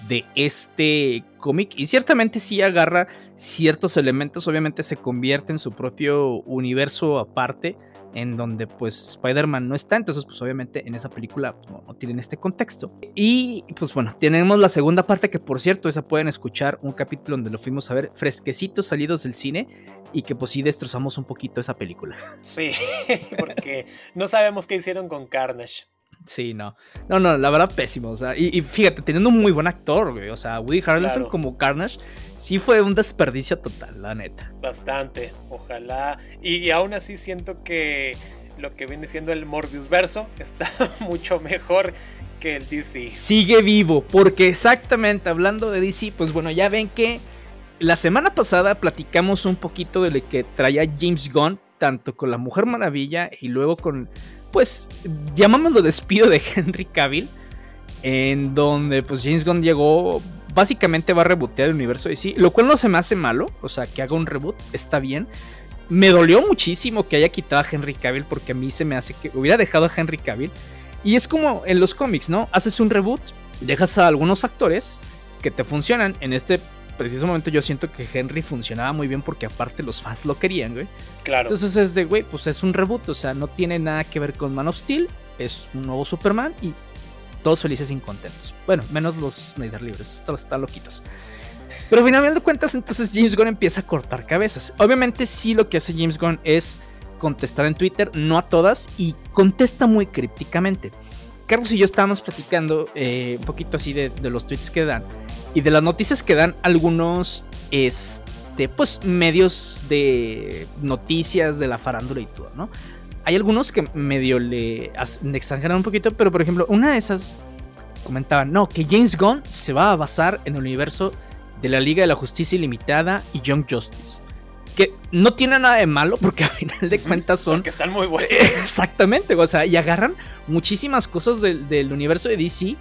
de este cómic y ciertamente sí agarra ciertos elementos, obviamente se convierte en su propio universo aparte en donde pues Spider-Man no está, entonces pues obviamente en esa película pues, no, tienen este contexto. Y pues bueno, tenemos la segunda parte que por cierto, esa pueden escuchar un capítulo donde lo fuimos a ver fresquecitos salidos del cine y que pues sí destrozamos un poquito esa película. Sí, porque no sabemos qué hicieron con Carnage. Sí, no. No, no, la verdad pésimo. O sea, y, fíjate, teniendo un muy buen actor, güey. O sea, Woody Harrelson como Carnage, sí fue un desperdicio total, la neta. Bastante, ojalá. Y, aún así siento que lo que viene siendo el Morbius verso está mucho mejor que el DC. Sigue vivo, porque exactamente hablando de DC, pues bueno, ya ven que la semana pasada platicamos un poquito de lo que traía James Gunn, tanto con la Mujer Maravilla y luego con pues, llamámoslo despido de Henry Cavill, en donde pues James Gunn llegó, básicamente va a rebotear el universo de sí, lo cual no se me hace malo, o sea, que haga un reboot, está bien. Me dolió muchísimo que haya quitado a Henry Cavill porque a mí se me hace que hubiera dejado a Henry Cavill. Y es como en los cómics, ¿no? Haces un reboot, dejas a algunos actores que te funcionan. En este preciso momento yo siento que Henry funcionaba muy bien porque aparte los fans lo querían, güey. Claro. Entonces es de, güey, pues es un reboot, o sea, no tiene nada que ver con Man of Steel, es un nuevo Superman y todos felices y contentos. Bueno, menos los Snyder libres, todos están loquitos. Pero finalmente de cuentas, entonces James Gunn empieza a cortar cabezas. Obviamente sí lo que hace James Gunn es contestar en Twitter, no a todas, y contesta muy crípticamente. Carlos y yo estábamos platicando eh, un poquito así de, los tweets que dan y de las noticias que dan algunos este, pues, medios de noticias de la farándula y todo, ¿no? Hay algunos que medio le, le exageran un poquito, pero por ejemplo, una de esas comentaban, no, que James Gunn se va a basar en el universo de la Liga de la Justicia Ilimitada y Young Justice que no tiene nada de malo porque al final de cuentas son... Que están muy buenos. Exactamente, o sea, y agarran muchísimas cosas del, universo de DC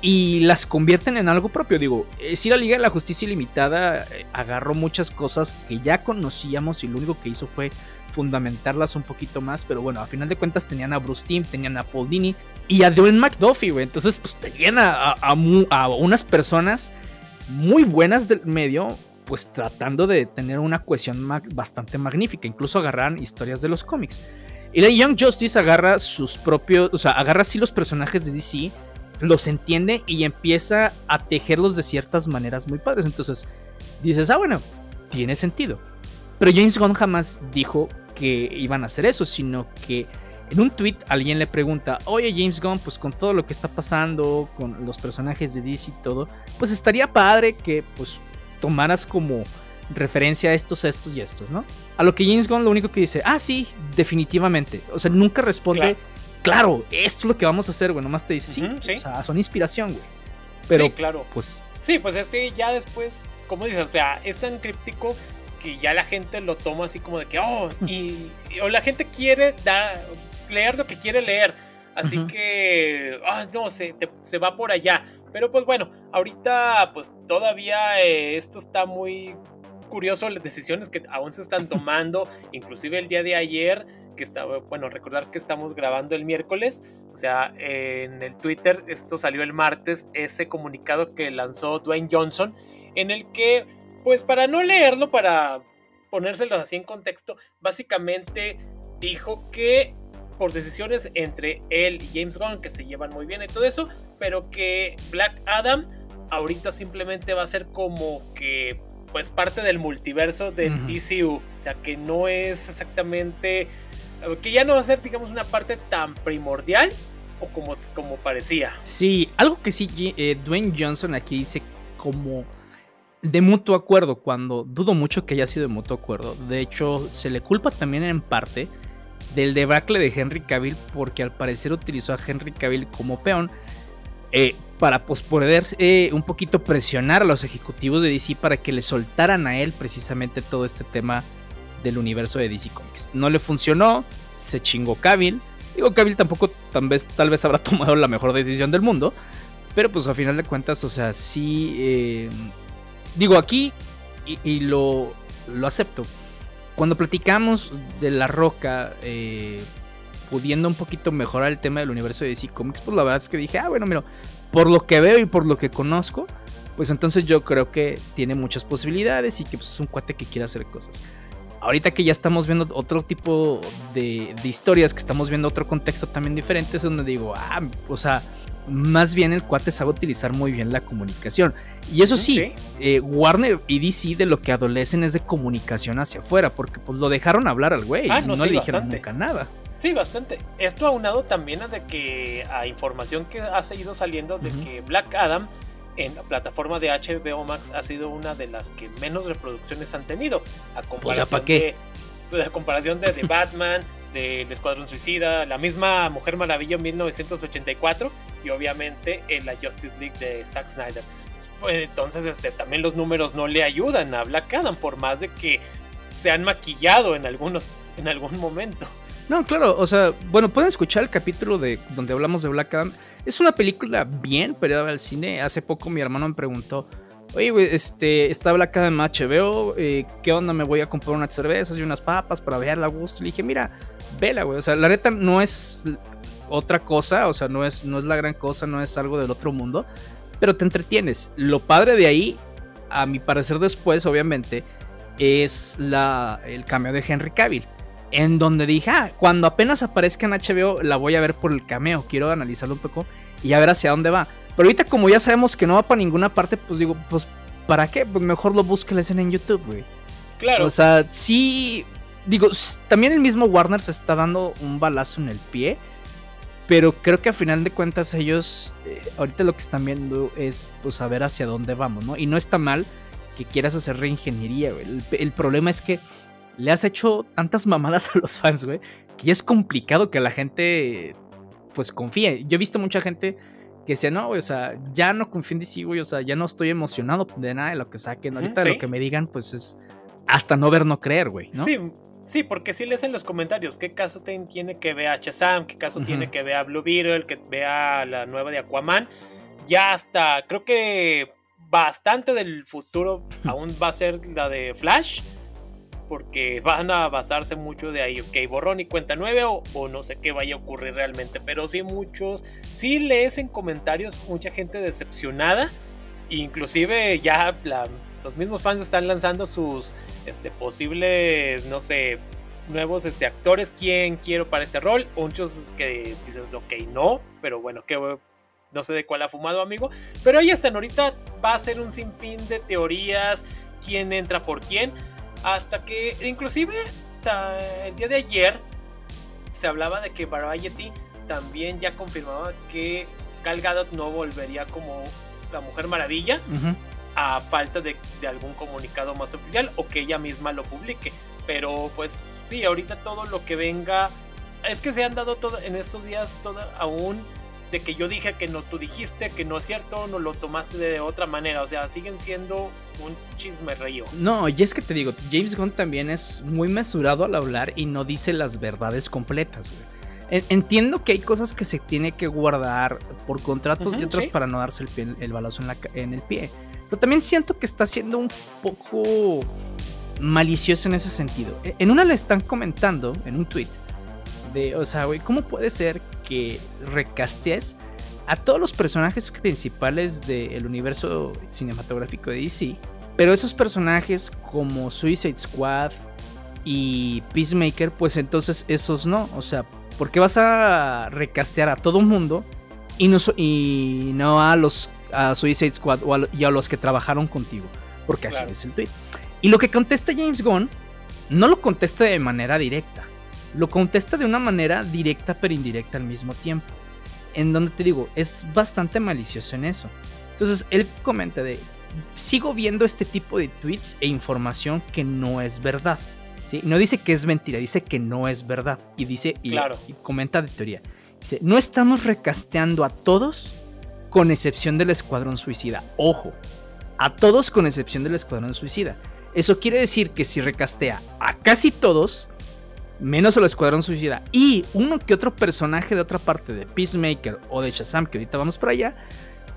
y las convierten en algo propio. Digo, eh, si la Liga de la Justicia Ilimitada eh, agarró muchas cosas que ya conocíamos y lo único que hizo fue fundamentarlas un poquito más, pero bueno, a final de cuentas tenían a Bruce Timm, tenían a Paul Dini y a Dwayne McDuffie, güey. Entonces, pues tenían a, unas personas muy buenas del medio, pues tratando de tener una cohesión bastante magnífica, incluso agarran historias de los cómics. Y la Young Justice agarra sus propios, o sea, agarra así los personajes de DC los entiende y empieza a tejerlos de ciertas maneras muy padres. Entonces dices, ah, bueno, tiene sentido. Pero James Gunn jamás dijo que iban a hacer eso, sino que en un tweet alguien le pregunta, oye James Gunn, pues con todo lo que está pasando, con los personajes de DC y todo, pues estaría padre que pues tomaras como referencia a estos, estos y estos, ¿no? A lo que James Gunn lo único que dice, ah, sí, definitivamente. O sea, nunca responde claro, esto es lo que vamos a hacer, güey. Nomás te dice, sí, o sea, son inspiración, güey. Pero, sí, claro. Pues. Sí, pues este ya después, como dices, o sea, es tan críptico que ya la gente lo toma así como de que, oh, y, o la gente quiere leer lo que quiere leer. Así que, ah, no, se, se va por allá. Pero pues bueno, ahorita pues todavía eh, esto está muy curioso, las decisiones que aún se están tomando, inclusive el día de ayer que estaba, bueno, recordar que estamos grabando el miércoles, o sea, en el Twitter, esto salió el martes, ese comunicado que lanzó Dwayne Johnson, en el que, pues para no leerlo, para ponérselos así en contexto, básicamente dijo que por decisiones entre él y James Gunn, que se llevan muy bien y todo eso, pero que Black Adam ahorita simplemente va a ser como que pues parte del multiverso del DCU, o sea que no es exactamente que ya no va a ser, digamos, una parte tan primordial o como, como parecía. Sí, algo que sí, eh, Dwayne Johnson aquí dice como de mutuo acuerdo, cuando dudo mucho que haya sido de mutuo acuerdo. De hecho, se le culpa también en parte del debacle de Henry Cavill, porque al parecer utilizó a Henry Cavill como peón eh, para pues, poder eh, un poquito presionar a los ejecutivos de DC para que le soltaran a él precisamente todo este tema del universo de DC Comics. No le funcionó, se chingó Cavill. Digo, Cavill tampoco tal vez, tal vez habrá tomado la mejor decisión del mundo. Pero pues a final de cuentas, o sea, sí... Eh, digo, aquí, y, lo, lo, acepto, cuando platicamos de La Roca, eh, pudiendo un poquito mejorar el tema del universo de DC Comics, pues la verdad es que dije, ah, bueno, mira, por lo que veo y por lo que conozco, pues entonces yo creo que tiene muchas posibilidades y que pues, es un cuate que quiere hacer cosas ahorita que ya estamos viendo otro tipo de, historias, que estamos viendo otro contexto también diferente, es donde digo, ah, o sea, más bien el cuate sabe utilizar muy bien la comunicación. Y eso sí, eh, Warner y DC de lo que adolecen es de comunicación hacia afuera, porque pues lo dejaron hablar al güey ah, y no, le dijeron nunca nada. Sí, bastante. Esto aunado también a de que a información que ha seguido saliendo de que Black Adam en la plataforma de HBO Max ha sido una de las que menos reproducciones han tenido. A pues comparación de pues, a comparación de, The Batman, del Escuadrón Suicida, la misma Mujer Maravilla en 1984 y obviamente en la Justice League de Zack Snyder. Pues, entonces, este, también los números no le ayudan a Black Adam, por más de que se han maquillado en algunos, en algún momento. No, claro, o sea, bueno, pueden escuchar el capítulo de donde hablamos de Black Adam. Es una película bien, pero al cine. Hace poco mi hermano me preguntó, oye, güey, este, está Black Adam HBO, eh, ¿qué onda? Me voy a comprar unas cervezas y unas papas para verla a gusto. Le dije, mira, vela, güey. O sea, la neta no es otra cosa, o sea, no es, no es la gran cosa, no es algo del otro mundo, pero te entretienes. Lo padre de ahí, a mi parecer después, obviamente, es la, el cambio de Henry Cavill en donde dije, ah, cuando apenas aparezca en HBO la voy a ver por el cameo, quiero analizarlo un poco y a ver hacia dónde va. Pero ahorita como ya sabemos que no va para ninguna parte, pues digo, pues ¿para qué? Pues mejor lo busque la escena en YouTube, güey. Claro. O sea, sí, digo, también el mismo Warner se está dando un balazo en el pie, pero creo que a final de cuentas ellos, eh, ahorita lo que están viendo es, pues, saber hacia dónde vamos, ¿no? Y no está mal que quieras hacer reingeniería, güey. el problema es que le has hecho tantas mamadas a los fans, güey, que es complicado que la gente, pues, confíe. Yo he visto mucha gente que decía, no, güey, o sea, ya no confío en DC, güey, o sea, ya no estoy emocionado de nada de lo que saquen. Ahorita lo que me digan, pues, es hasta no ver, no creer, güey, ¿no? Sí, sí, porque si lees en los comentarios qué caso tiene que ver a Shazam, qué caso tiene que ver a Blue Beetle, que vea la nueva de Aquaman. ya hasta, creo que bastante del futuro aún va a ser la de Flash. Porque van a basarse mucho de ahí, ok, borrón y cuenta nueve o, no sé qué vaya a ocurrir realmente. Pero sí muchos, sí lees en comentarios mucha gente decepcionada. Inclusive ya los mismos fans están lanzando sus este, posibles, no sé, nuevos este, actores, quién quiero para este rol. Muchos que dices, ok, no, pero bueno, que no sé de cuál ha fumado, amigo. Pero ahí están, ahorita va a ser un sinfín de teorías, quién entra por quién. Hasta que, inclusive, el día de ayer se hablaba de que Variety también ya confirmaba que Gal Gadot no volvería como la Mujer Maravilla. A falta de, algún comunicado más oficial o que ella misma lo publique. Pero pues sí, ahorita todo lo que venga. Es que se han dado todo en estos días todo aún de que yo dije que no, tú dijiste que no es cierto, no lo tomaste de otra manera. O sea, siguen siendo un chisme río. No, y es que te digo, James Gunn también es muy mesurado al hablar y no dice las verdades completas, Entiendo que hay cosas que se tiene que guardar por contratos y otras para no darse el, el balazo en, la, en el pie. Pero también siento que está siendo un poco malicioso en ese sentido. E, en una le están comentando, en un tweet, de, o sea, güey, ¿cómo puede ser que recastees a todos los personajes principales del universo cinematográfico de DC? Pero esos personajes como Suicide Squad y Peacemaker, pues entonces esos no. O sea, ¿por qué vas a recastear a todo mundo y no, y no a los a Suicide Squad o a, y a los que trabajaron contigo? Porque así es el tweet. Y lo que contesta James Gunn no lo contesta de manera directa lo contesta de una manera directa pero indirecta al mismo tiempo. En donde te digo, es bastante malicioso en eso. Entonces él comenta de, sigo viendo este tipo de tweets e información que no es verdad. ¿sí? No dice que es mentira, dice que no es verdad. Y dice, y, y comenta de teoría. Dice, no estamos recasteando a todos con excepción del Escuadrón Suicida. Ojo, a todos con excepción del Escuadrón Suicida. Eso quiere decir que si recastea a casi todos, menos el Escuadrón Suicida y uno que otro personaje de otra parte de Peacemaker o de Shazam, que ahorita vamos para allá,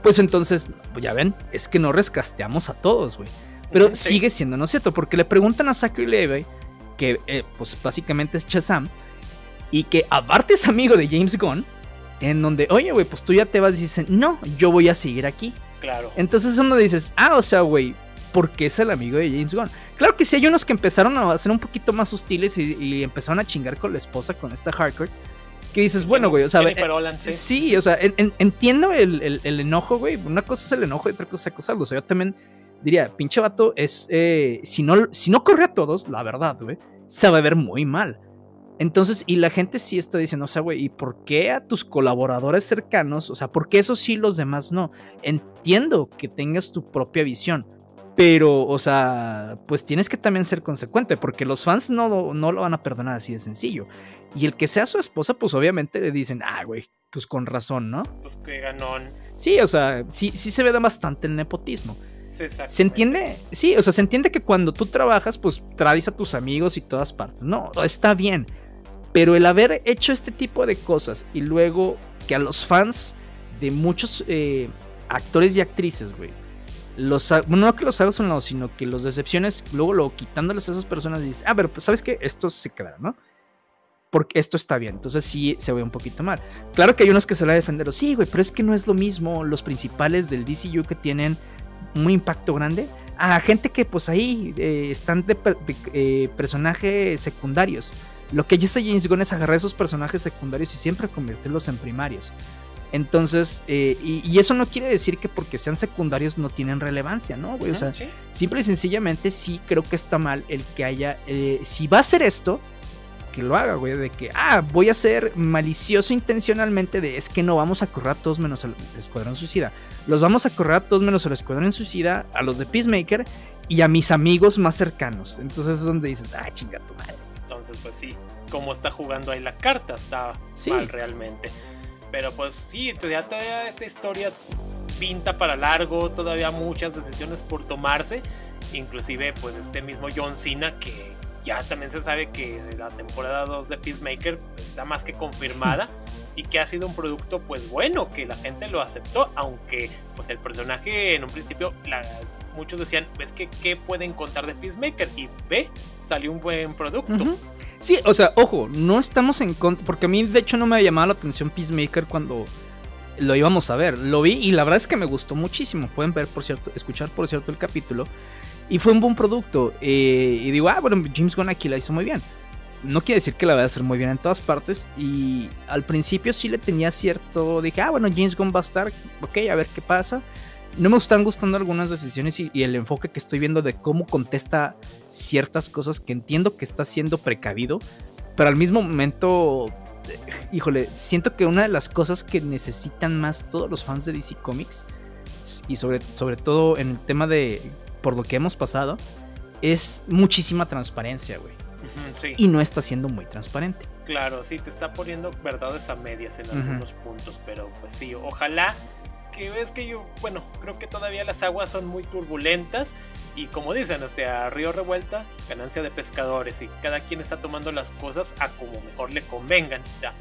pues entonces, pues ya ven, es que no rescasteamos a todos, güey. Pero sigue siendo no cierto, porque le preguntan a Zachary Levy, que eh, pues básicamente es Shazam, y que aparte es amigo de James Gunn, en donde, oye, güey, pues tú ya te vas y dicen, no, yo voy a seguir aquí. Claro. Entonces uno dices, ah, o sea, güey, porque es el amigo de James Gunn. Claro que sí, hay unos que empezaron a ser un poquito más hostiles y, empezaron a chingar con la esposa, con esta hardcore. Que dices, bueno, güey, o sea, eh, sí, o sea, entiendo el, enojo, güey. Una cosa es el enojo y otra cosa es acosarlo. O sea, yo también diría, pinche vato, es. Eh, si, no, si no corre a todos, la verdad, güey, se va a ver muy mal. Entonces, y la gente sí está diciendo, o sea, güey, ¿y por qué a tus colaboradores cercanos? O sea, ¿por qué esos sí, los demás no? Entiendo que tengas tu propia visión, pero, o sea, pues tienes que también ser consecuente, porque los fans no, no lo van a perdonar así de sencillo. Y el que sea su esposa, pues obviamente le dicen, ah, güey, pues con razón, ¿no? Pues que ganón. Sí, o sea, sí, sí se ve bastante el nepotismo. se entiende, sí, o sea, se entiende que cuando tú trabajas, pues traes a tus amigos y todas partes. No, está bien. Pero el haber hecho este tipo de cosas y luego que a los fans de muchos eh, actores y actrices, güey, los, no que los hagas lado, sino que los decepciones, luego lo quitándoles a esas personas, dices, ah, pero pues sabes que esto se quedará, ¿no? Porque esto está bien, entonces sí se ve un poquito mal. Claro que hay unos que se van a defender, sí, güey, pero es que no es lo mismo los principales del DCU que tienen un impacto grande a gente que pues ahí eh, están de, eh, personajes secundarios. Lo que ya hace James Gunn es agarrar esos personajes secundarios y siempre convertirlos en primarios. Entonces, eh, y, eso no quiere decir que porque sean secundarios no tienen relevancia, ¿no, güey? O sea, simple y sencillamente sí creo que está mal el que haya, eh, si va a hacer esto, que lo haga, güey, de que, ah, voy a ser malicioso intencionalmente de, es que no vamos a correr a todos menos al Escuadrón Suicida. Los vamos a correr a todos menos al Escuadrón Suicida, a los de Peacemaker y a mis amigos más cercanos. Entonces es donde dices, ah, chinga tu madre. Entonces, pues sí, cómo está jugando ahí la carta, está mal realmente. Pero pues sí, todavía, todavía esta historia pinta para largo, todavía muchas decisiones por tomarse. Inclusive pues este mismo John Cena que ya también se sabe que la temporada 2 de Peacemaker está más que confirmada. y que ha sido un producto pues bueno, que la gente lo aceptó, aunque pues el personaje en un principio muchos decían, es que qué pueden contar de Peacemaker y ve, salió un buen producto. Sí, o sea, ojo, no estamos en contra, porque a mí de hecho no me ha llamado la atención Peacemaker cuando lo íbamos a ver. Lo vi y la verdad es que me gustó muchísimo. Pueden ver, por cierto, escuchar, por cierto, el capítulo. Y fue un buen producto. Eh, y digo, ah, bueno, James Gunn aquí la hizo muy bien. No quiere decir que la vaya a hacer muy bien en todas partes. Y al principio sí le tenía cierto. Dije, ah, bueno, James Gunn va a estar. Ok, a ver qué pasa. No me están gustando algunas decisiones y, y el enfoque que estoy viendo de cómo contesta ciertas cosas que entiendo que está siendo precavido. Pero al mismo momento híjole, siento que una de las cosas que necesitan más todos los fans de DC Comics, y sobre, sobre todo en el tema de por lo que hemos pasado, es muchísima transparencia, güey. Y no está siendo muy transparente. Claro, sí, te está poniendo verdades a medias en algunos puntos, pero pues sí, ojalá que ves que yo, bueno, creo que todavía las aguas son muy turbulentas y como dicen, este, a río revuelta, ganancia de pescadores y cada quien está tomando las cosas a como mejor le convengan. O sea,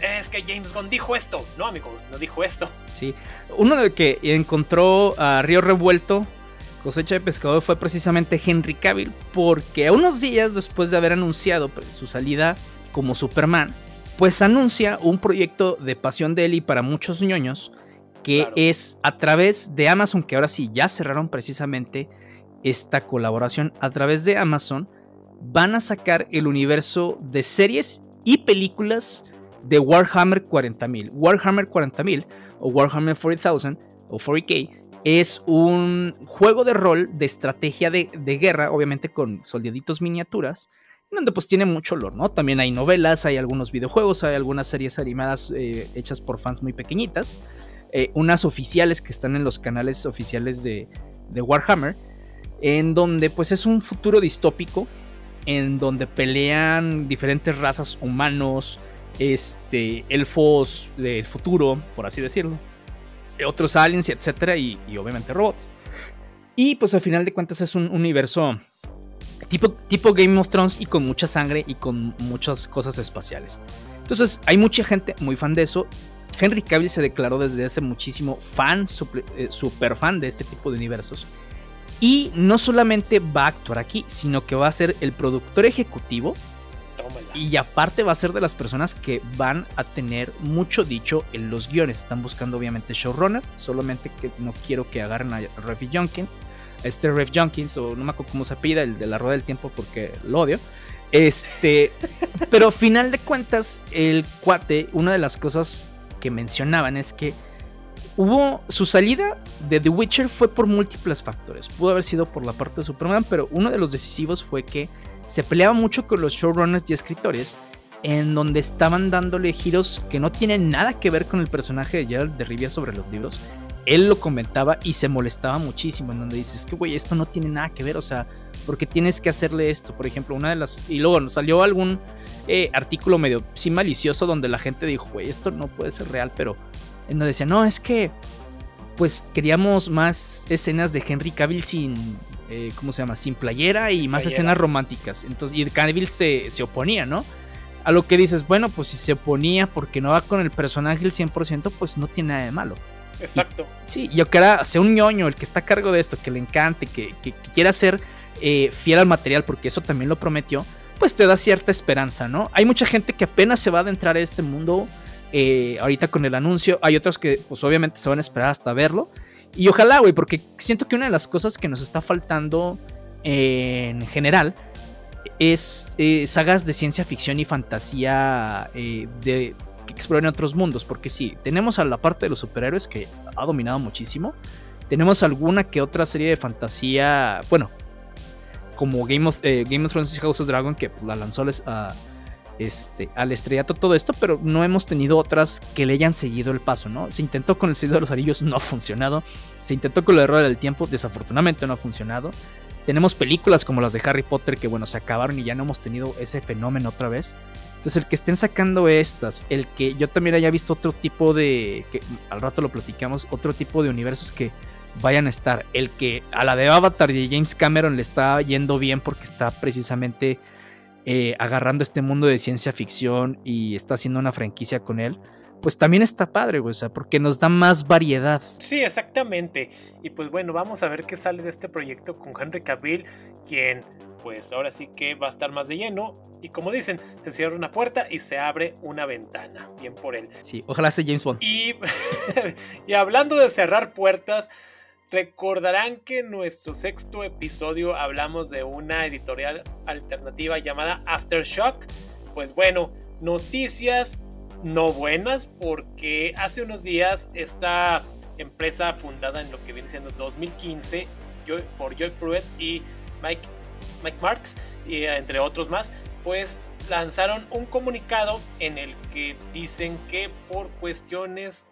es que James Gunn dijo esto. No, amigos, no dijo esto. Sí, uno de que encontró a río revuelto cosecha de pescadores fue precisamente Henry Cavill, porque a unos días después de haber anunciado pues, su salida como Superman, pues anuncia un proyecto de pasión de él y para muchos ñoños que es a través de Amazon, que ahora sí ya cerraron precisamente esta colaboración. A través de Amazon van a sacar el universo de series y películas de Warhammer 40.000. Warhammer 40.000 o Warhammer 40,000 o 40k es un juego de rol de estrategia de, guerra, obviamente con soldaditos miniaturas, donde pues tiene mucho olor, ¿no? También hay novelas, hay algunos videojuegos, hay algunas series animadas eh, hechas por fans muy pequeñitas. Eh, unas oficiales que están en los canales oficiales de, Warhammer, en donde pues es un futuro distópico, en donde pelean diferentes razas humanos, este, elfos del futuro, por así decirlo, otros aliens, etcétera, y, y obviamente robots. Y pues al final de cuentas es un universo tipo, tipo Game of Thrones y con mucha sangre y con muchas cosas espaciales. Entonces hay mucha gente muy fan de eso Henry Cavill se declaró desde hace muchísimo fan, eh, super fan de este tipo de universos. Y no solamente va a actuar aquí, sino que va a ser el productor ejecutivo. Y aparte va a ser de las personas que van a tener mucho dicho en los guiones. Están buscando obviamente showrunner, solamente que no quiero que agarren a Refi Junkin, este Ref Junkins, o no me acuerdo cómo se pida, el de la rueda del tiempo porque lo odio. Este, pero final de cuentas, el cuate, una de las cosas mencionaban es que hubo su salida de The Witcher fue por múltiples factores. Pudo haber sido por la parte de Superman, pero uno de los decisivos fue que se peleaba mucho con los showrunners y escritores en donde estaban dándole giros que no tienen nada que ver con el personaje de Gerald de Rivia sobre los libros. Él lo comentaba y se molestaba muchísimo en donde dices que güey, esto no tiene nada que ver, o sea, porque tienes que hacerle esto, por ejemplo, una de las y luego salió algún eh, artículo medio sí malicioso donde la gente dijo, güey, esto no puede ser real, pero en donde decía, no, es que pues queríamos más escenas de Henry Cavill sin, eh, ¿cómo se llama? Sin playera y más escenas románticas. Entonces, y Cavill se, se oponía, ¿no? A lo que dices, bueno, pues si se oponía porque no va con el personaje el 100%, pues no tiene nada de malo. Exacto. sí, yo que era, sea un ñoño el que está a cargo de esto, que le encante, que, que, quiera ser eh, fiel al material, porque eso también lo prometió, pues te da cierta esperanza, ¿no? Hay mucha gente que apenas se va a adentrar a este mundo eh, ahorita con el anuncio, hay otros que pues obviamente se van a esperar hasta verlo. Y ojalá, güey, porque siento que una de las cosas que nos está faltando en general es eh, sagas de ciencia ficción y fantasía eh, de, que exploren otros mundos. Porque sí, tenemos a la parte de los superhéroes que ha dominado muchísimo. Tenemos alguna que otra serie de fantasía, bueno, como Game of, Game of Thrones y House of Dragon, que pues, la lanzó a, este, al estrellato todo esto, pero no hemos tenido otras que le hayan seguido el paso, ¿no? Se intentó con el Señor de los Anillos, no ha funcionado. Se intentó con el error del tiempo, desafortunadamente no ha funcionado. Tenemos películas como las de Harry Potter que, bueno, se acabaron y ya no hemos tenido ese fenómeno otra vez. Entonces, el que estén sacando estas, el que yo también haya visto otro tipo de. al rato lo platicamos, otro tipo de universos que vayan a estar. El que a la de Avatar de James Cameron le está yendo bien porque está precisamente eh, agarrando este mundo de ciencia ficción y está haciendo una franquicia con él. pues también está padre, güey, o sea, porque nos da más variedad. Sí, exactamente. Y pues bueno, vamos a ver qué sale de este proyecto con Henry Cavill, quien pues ahora sí que va a estar más de lleno. Y como dicen, se cierra una puerta y se abre una ventana. Bien por él. Sí, ojalá sea James Bond. Y, y hablando de cerrar puertas, recordarán que en nuestro sexto episodio hablamos de una editorial alternativa llamada Aftershock. Pues bueno, noticias no buenas porque hace unos días esta empresa fundada en lo que viene siendo 2015 por Joy Pruitt y Mike Mike Marks, y, eh, entre otros más, pues lanzaron un comunicado en el que dicen que por cuestiones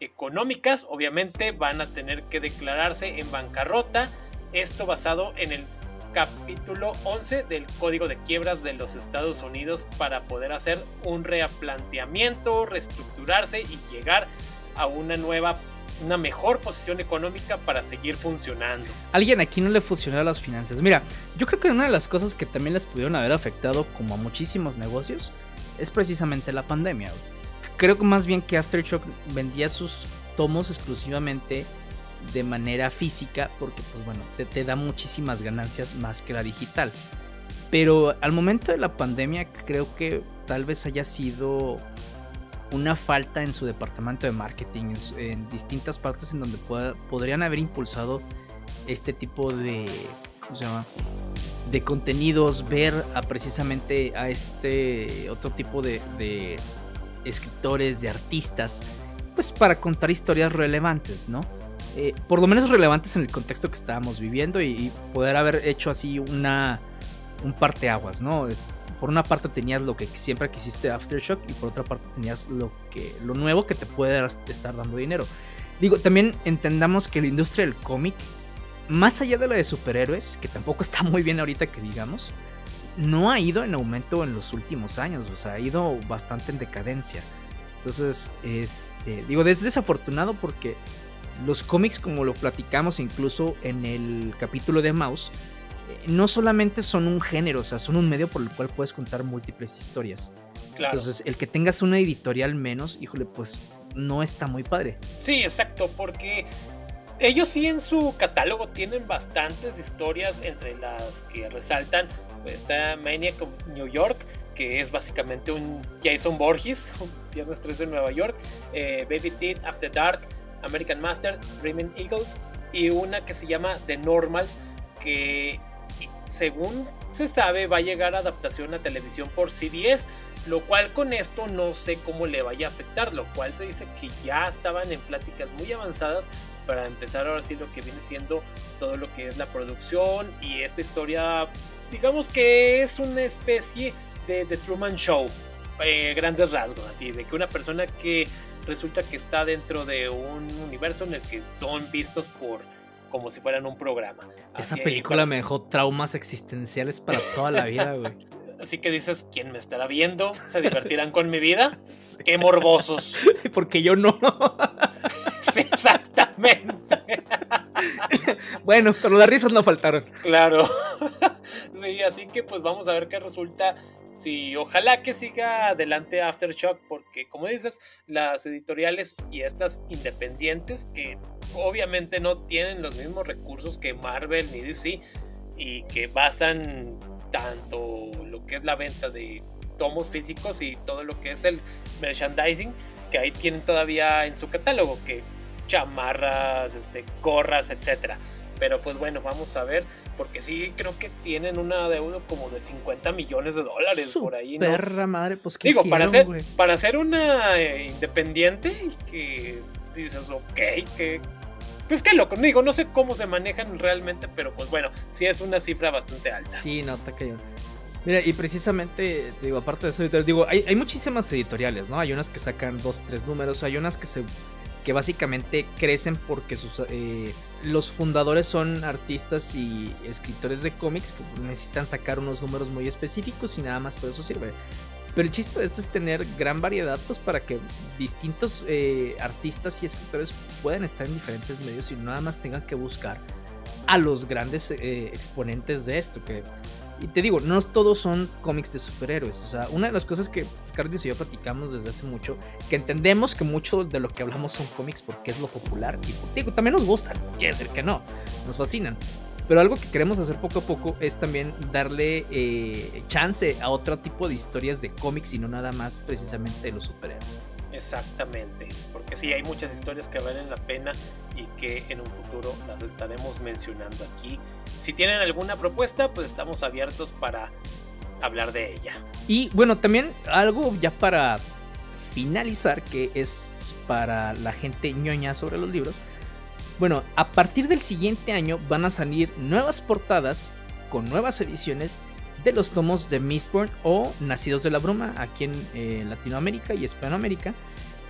económicas, obviamente van a tener que declararse en bancarrota. Esto basado en el capítulo 11 del Código de Quiebras de los Estados Unidos para poder hacer un replanteamiento, reestructurarse y llegar a una nueva una mejor posición económica para seguir funcionando. Alguien aquí no le funcionó las finanzas. Mira, yo creo que una de las cosas que también les pudieron haber afectado como a muchísimos negocios es precisamente la pandemia. Creo que más bien que Aftershock vendía sus tomos exclusivamente de manera física porque pues bueno, te, te da muchísimas ganancias más que la digital. Pero al momento de la pandemia creo que tal vez haya sido una falta en su departamento de marketing, en, distintas partes en donde podrían haber impulsado este tipo de, ¿cómo se llama? de contenidos, ver a precisamente a este otro tipo de escritores, de artistas, pues para contar historias relevantes, ¿no? Eh, por lo menos relevantes en el contexto que estábamos viviendo y, poder haber hecho así una un parteaguas, ¿no? por una parte tenías lo que siempre quisiste Aftershock y por otra parte tenías lo que lo nuevo que te puede estar dando dinero. Digo, también entendamos que la industria del cómic, más allá de la de superhéroes, que tampoco está muy bien ahorita que digamos, no ha ido en aumento en los últimos años, o sea, ha ido bastante en decadencia. Entonces, este, digo, es desafortunado porque los cómics, como lo platicamos incluso en el capítulo de Mouse, no solamente son un género, o sea, son un medio por el cual puedes contar múltiples historias. Entonces, el que tengas una editorial menos, híjole, pues no está muy padre. Sí, exacto, porque ellos sí en su catálogo tienen bastantes historias, entre las que resaltan está Maniac of New York, que es básicamente un Jason Borges, un Viernes 3 de Nueva York, eh, Baby Teeth, After Dark, American Master, Dreaming Eagles, y una que se llama The Normals, que según se sabe, va a llegar adaptación a televisión por CBS, lo cual con esto no sé cómo le vaya a afectar, lo cual se dice que ya estaban en pláticas muy avanzadas para empezar ahora sí lo que viene siendo todo lo que es la producción y esta historia, digamos que es una especie de The Truman Show, eh, grandes rasgos, así, de que una persona que resulta que está dentro de un universo en el que son vistos por como si fueran un programa. Esa película me dejó traumas existenciales para toda la vida, güey. Así que dices, ¿quién me estará viendo? ¿Se divertirán con mi vida? ¡Qué morbosos! Porque yo no. sí, exactamente. bueno, pero las risas no faltaron. Claro. Sí, así que pues vamos a ver qué resulta sí, ojalá que siga adelante Aftershock, porque como dices, las editoriales y estas independientes que obviamente no tienen los mismos recursos que Marvel ni DC y que basan tanto lo que es la venta de tomos físicos y todo lo que es el merchandising que ahí tienen todavía en su catálogo, que chamarras, este, gorras, etcétera. Pero pues bueno, vamos a ver, porque sí creo que tienen una deuda como de 50 millones de dólares por ahí. Perra madre, pues ¿qué Digo, para ser para ser una eh, independiente que dices, ok, que pues qué loco, digo, no sé cómo se manejan realmente, pero pues bueno, sí es una cifra bastante alta. Sí, no, está cañón. Mira, y precisamente, digo, aparte de eso, digo, hay, hay muchísimas editoriales, ¿no? Hay unas que sacan dos, tres números, hay unas que se que básicamente crecen porque sus, eh, los fundadores son artistas y escritores de cómics que necesitan sacar unos números muy específicos y nada más por eso sirve. Pero el chiste de esto es tener gran variedad pues para que distintos eh, artistas y escritores puedan estar en diferentes medios y nada más tengan que buscar a los grandes eh, exponentes de esto, que y te digo, no todos son cómics de superhéroes. O sea, una de las cosas que Ricardo y yo platicamos desde hace mucho, que entendemos que mucho de lo que hablamos son cómics porque es lo popular. Y digo, también nos gustan, quiere decir que no, nos fascinan. Pero algo que queremos hacer poco a poco es también darle eh, chance a otro tipo de historias de cómics y no nada más precisamente de los superhéroes. Exactamente, porque sí, hay muchas historias que valen la pena y que en un futuro las estaremos mencionando aquí. Si tienen alguna propuesta, pues estamos abiertos para hablar de ella. Y bueno, también algo ya para finalizar, que es para la gente ñoña sobre los libros. Bueno, a partir del siguiente año van a salir nuevas portadas con nuevas ediciones de los tomos de Mistborn o Nacidos de la Bruma aquí en eh, Latinoamérica y Hispanoamérica,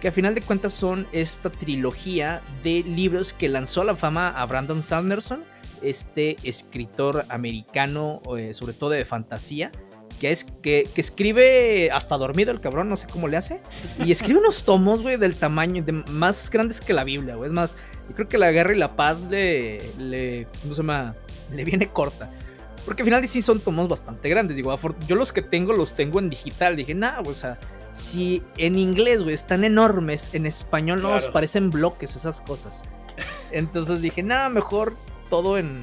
que a final de cuentas son esta trilogía de libros que lanzó a la fama a Brandon Sanderson, este escritor americano, eh, sobre todo de fantasía, que es que, escribe hasta dormido el cabrón, no sé cómo le hace, y escribe unos tomos, güey, del tamaño, de, más grandes que la Biblia, güey, es más, yo creo que la guerra y la paz le, le, ¿cómo se llama? Le viene corta. Porque al final sí son tomos bastante grandes. Digo, yo los que tengo los tengo en digital. Dije, nah, o sea, si en inglés, güey, están enormes, en español no nos parecen bloques esas cosas. Entonces dije, nada, mejor todo en,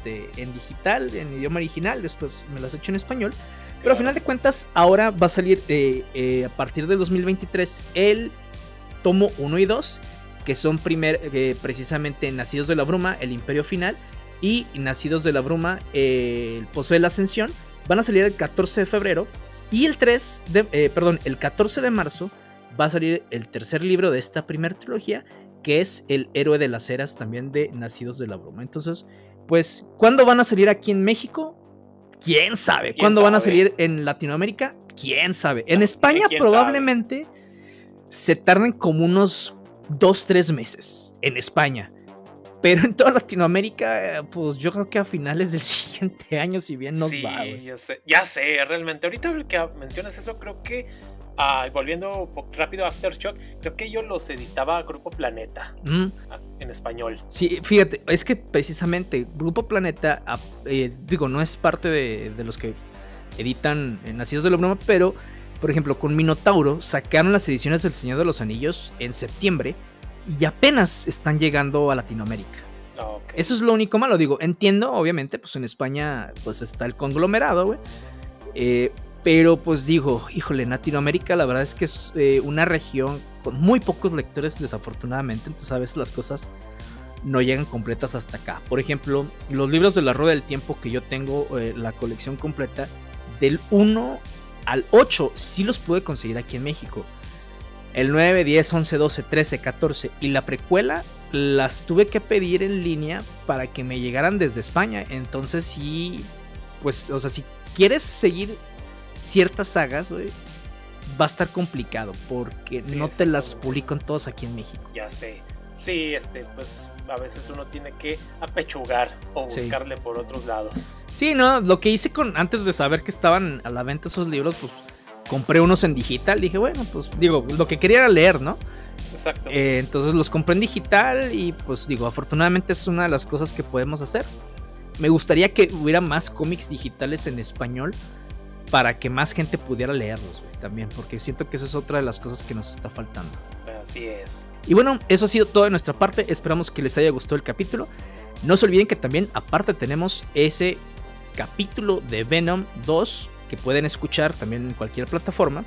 este, en digital, en idioma original. Después me las hecho en español. Pero al final de cuentas, ahora va a salir eh, eh, a partir de 2023 el tomo 1 y 2, que son primer, eh, precisamente Nacidos de la Bruma, el Imperio Final y Nacidos de la Bruma, el Pozo de la Ascensión, van a salir el 14 de febrero. Y el 3 de, perdón, el 14 de marzo va a salir el tercer libro de esta primera trilogía, que es El héroe de las eras, también de Nacidos de la Bruma. Entonces, pues, ¿cuándo van a salir aquí en México? ¿Quién sabe? ¿Cuándo van a salir en Latinoamérica? ¿Quién sabe? En España probablemente se tarden como unos 2-3 meses. En España. Pero en toda Latinoamérica, pues yo creo que a finales del siguiente año, si bien nos va. Ya sé, ya sé, realmente. Ahorita que mencionas eso, creo que, ah, volviendo rápido a Aftershock, creo que yo los editaba Grupo Planeta mm. en español. Sí, fíjate, es que precisamente Grupo Planeta, ah, eh, digo, no es parte de, los que editan Nacidos de la Broma, pero, por ejemplo, con Minotauro sacaron las ediciones del Señor de los Anillos en septiembre y apenas están llegando a Latinoamérica. Ah, Eso es lo único malo, digo, entiendo, obviamente, pues en España pues está el conglomerado, güey. Eh, pero pues digo, híjole, Latinoamérica la verdad es que es eh, una región con muy pocos lectores desafortunadamente, entonces a veces las cosas no llegan completas hasta acá. Por ejemplo, los libros de la Rueda del Tiempo que yo tengo, eh, la colección completa, del 1 al 8 sí los pude conseguir aquí en México el 9, 10, 11, 12, 13, 14 y la precuela las tuve que pedir en línea para que me llegaran desde España. Entonces sí, pues, o sea, si quieres seguir ciertas sagas, va a estar complicado porque no te las publico en todos aquí en México. Ya sé. Sí, este, pues a veces uno tiene que apechugar o buscarle por otros lados. Sí, no, lo que hice con antes de saber que estaban a la venta esos libros, pues compré unos en digital. Dije, bueno, pues digo, lo que quería era leer, ¿no? Exacto. Eh, entonces los compré en digital y pues digo, afortunadamente es una de las cosas que podemos hacer. Me gustaría que hubiera más cómics digitales en español para que más gente pudiera leerlos también, porque siento que esa es otra de las cosas que nos está faltando. Así es. Y bueno, eso ha sido todo de nuestra parte. Esperamos que les haya gustado el capítulo. No se olviden que también aparte tenemos ese capítulo de Venom 2 que pueden escuchar también en cualquier plataforma,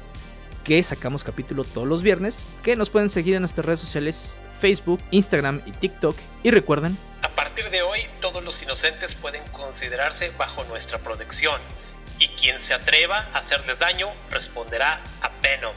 que sacamos capítulo todos los viernes, que nos pueden seguir en nuestras redes sociales Facebook, Instagram y TikTok. Y recuerden, a partir de hoy todos los inocentes pueden considerarse bajo nuestra protección, y quien se atreva a hacerles daño responderá a Venom.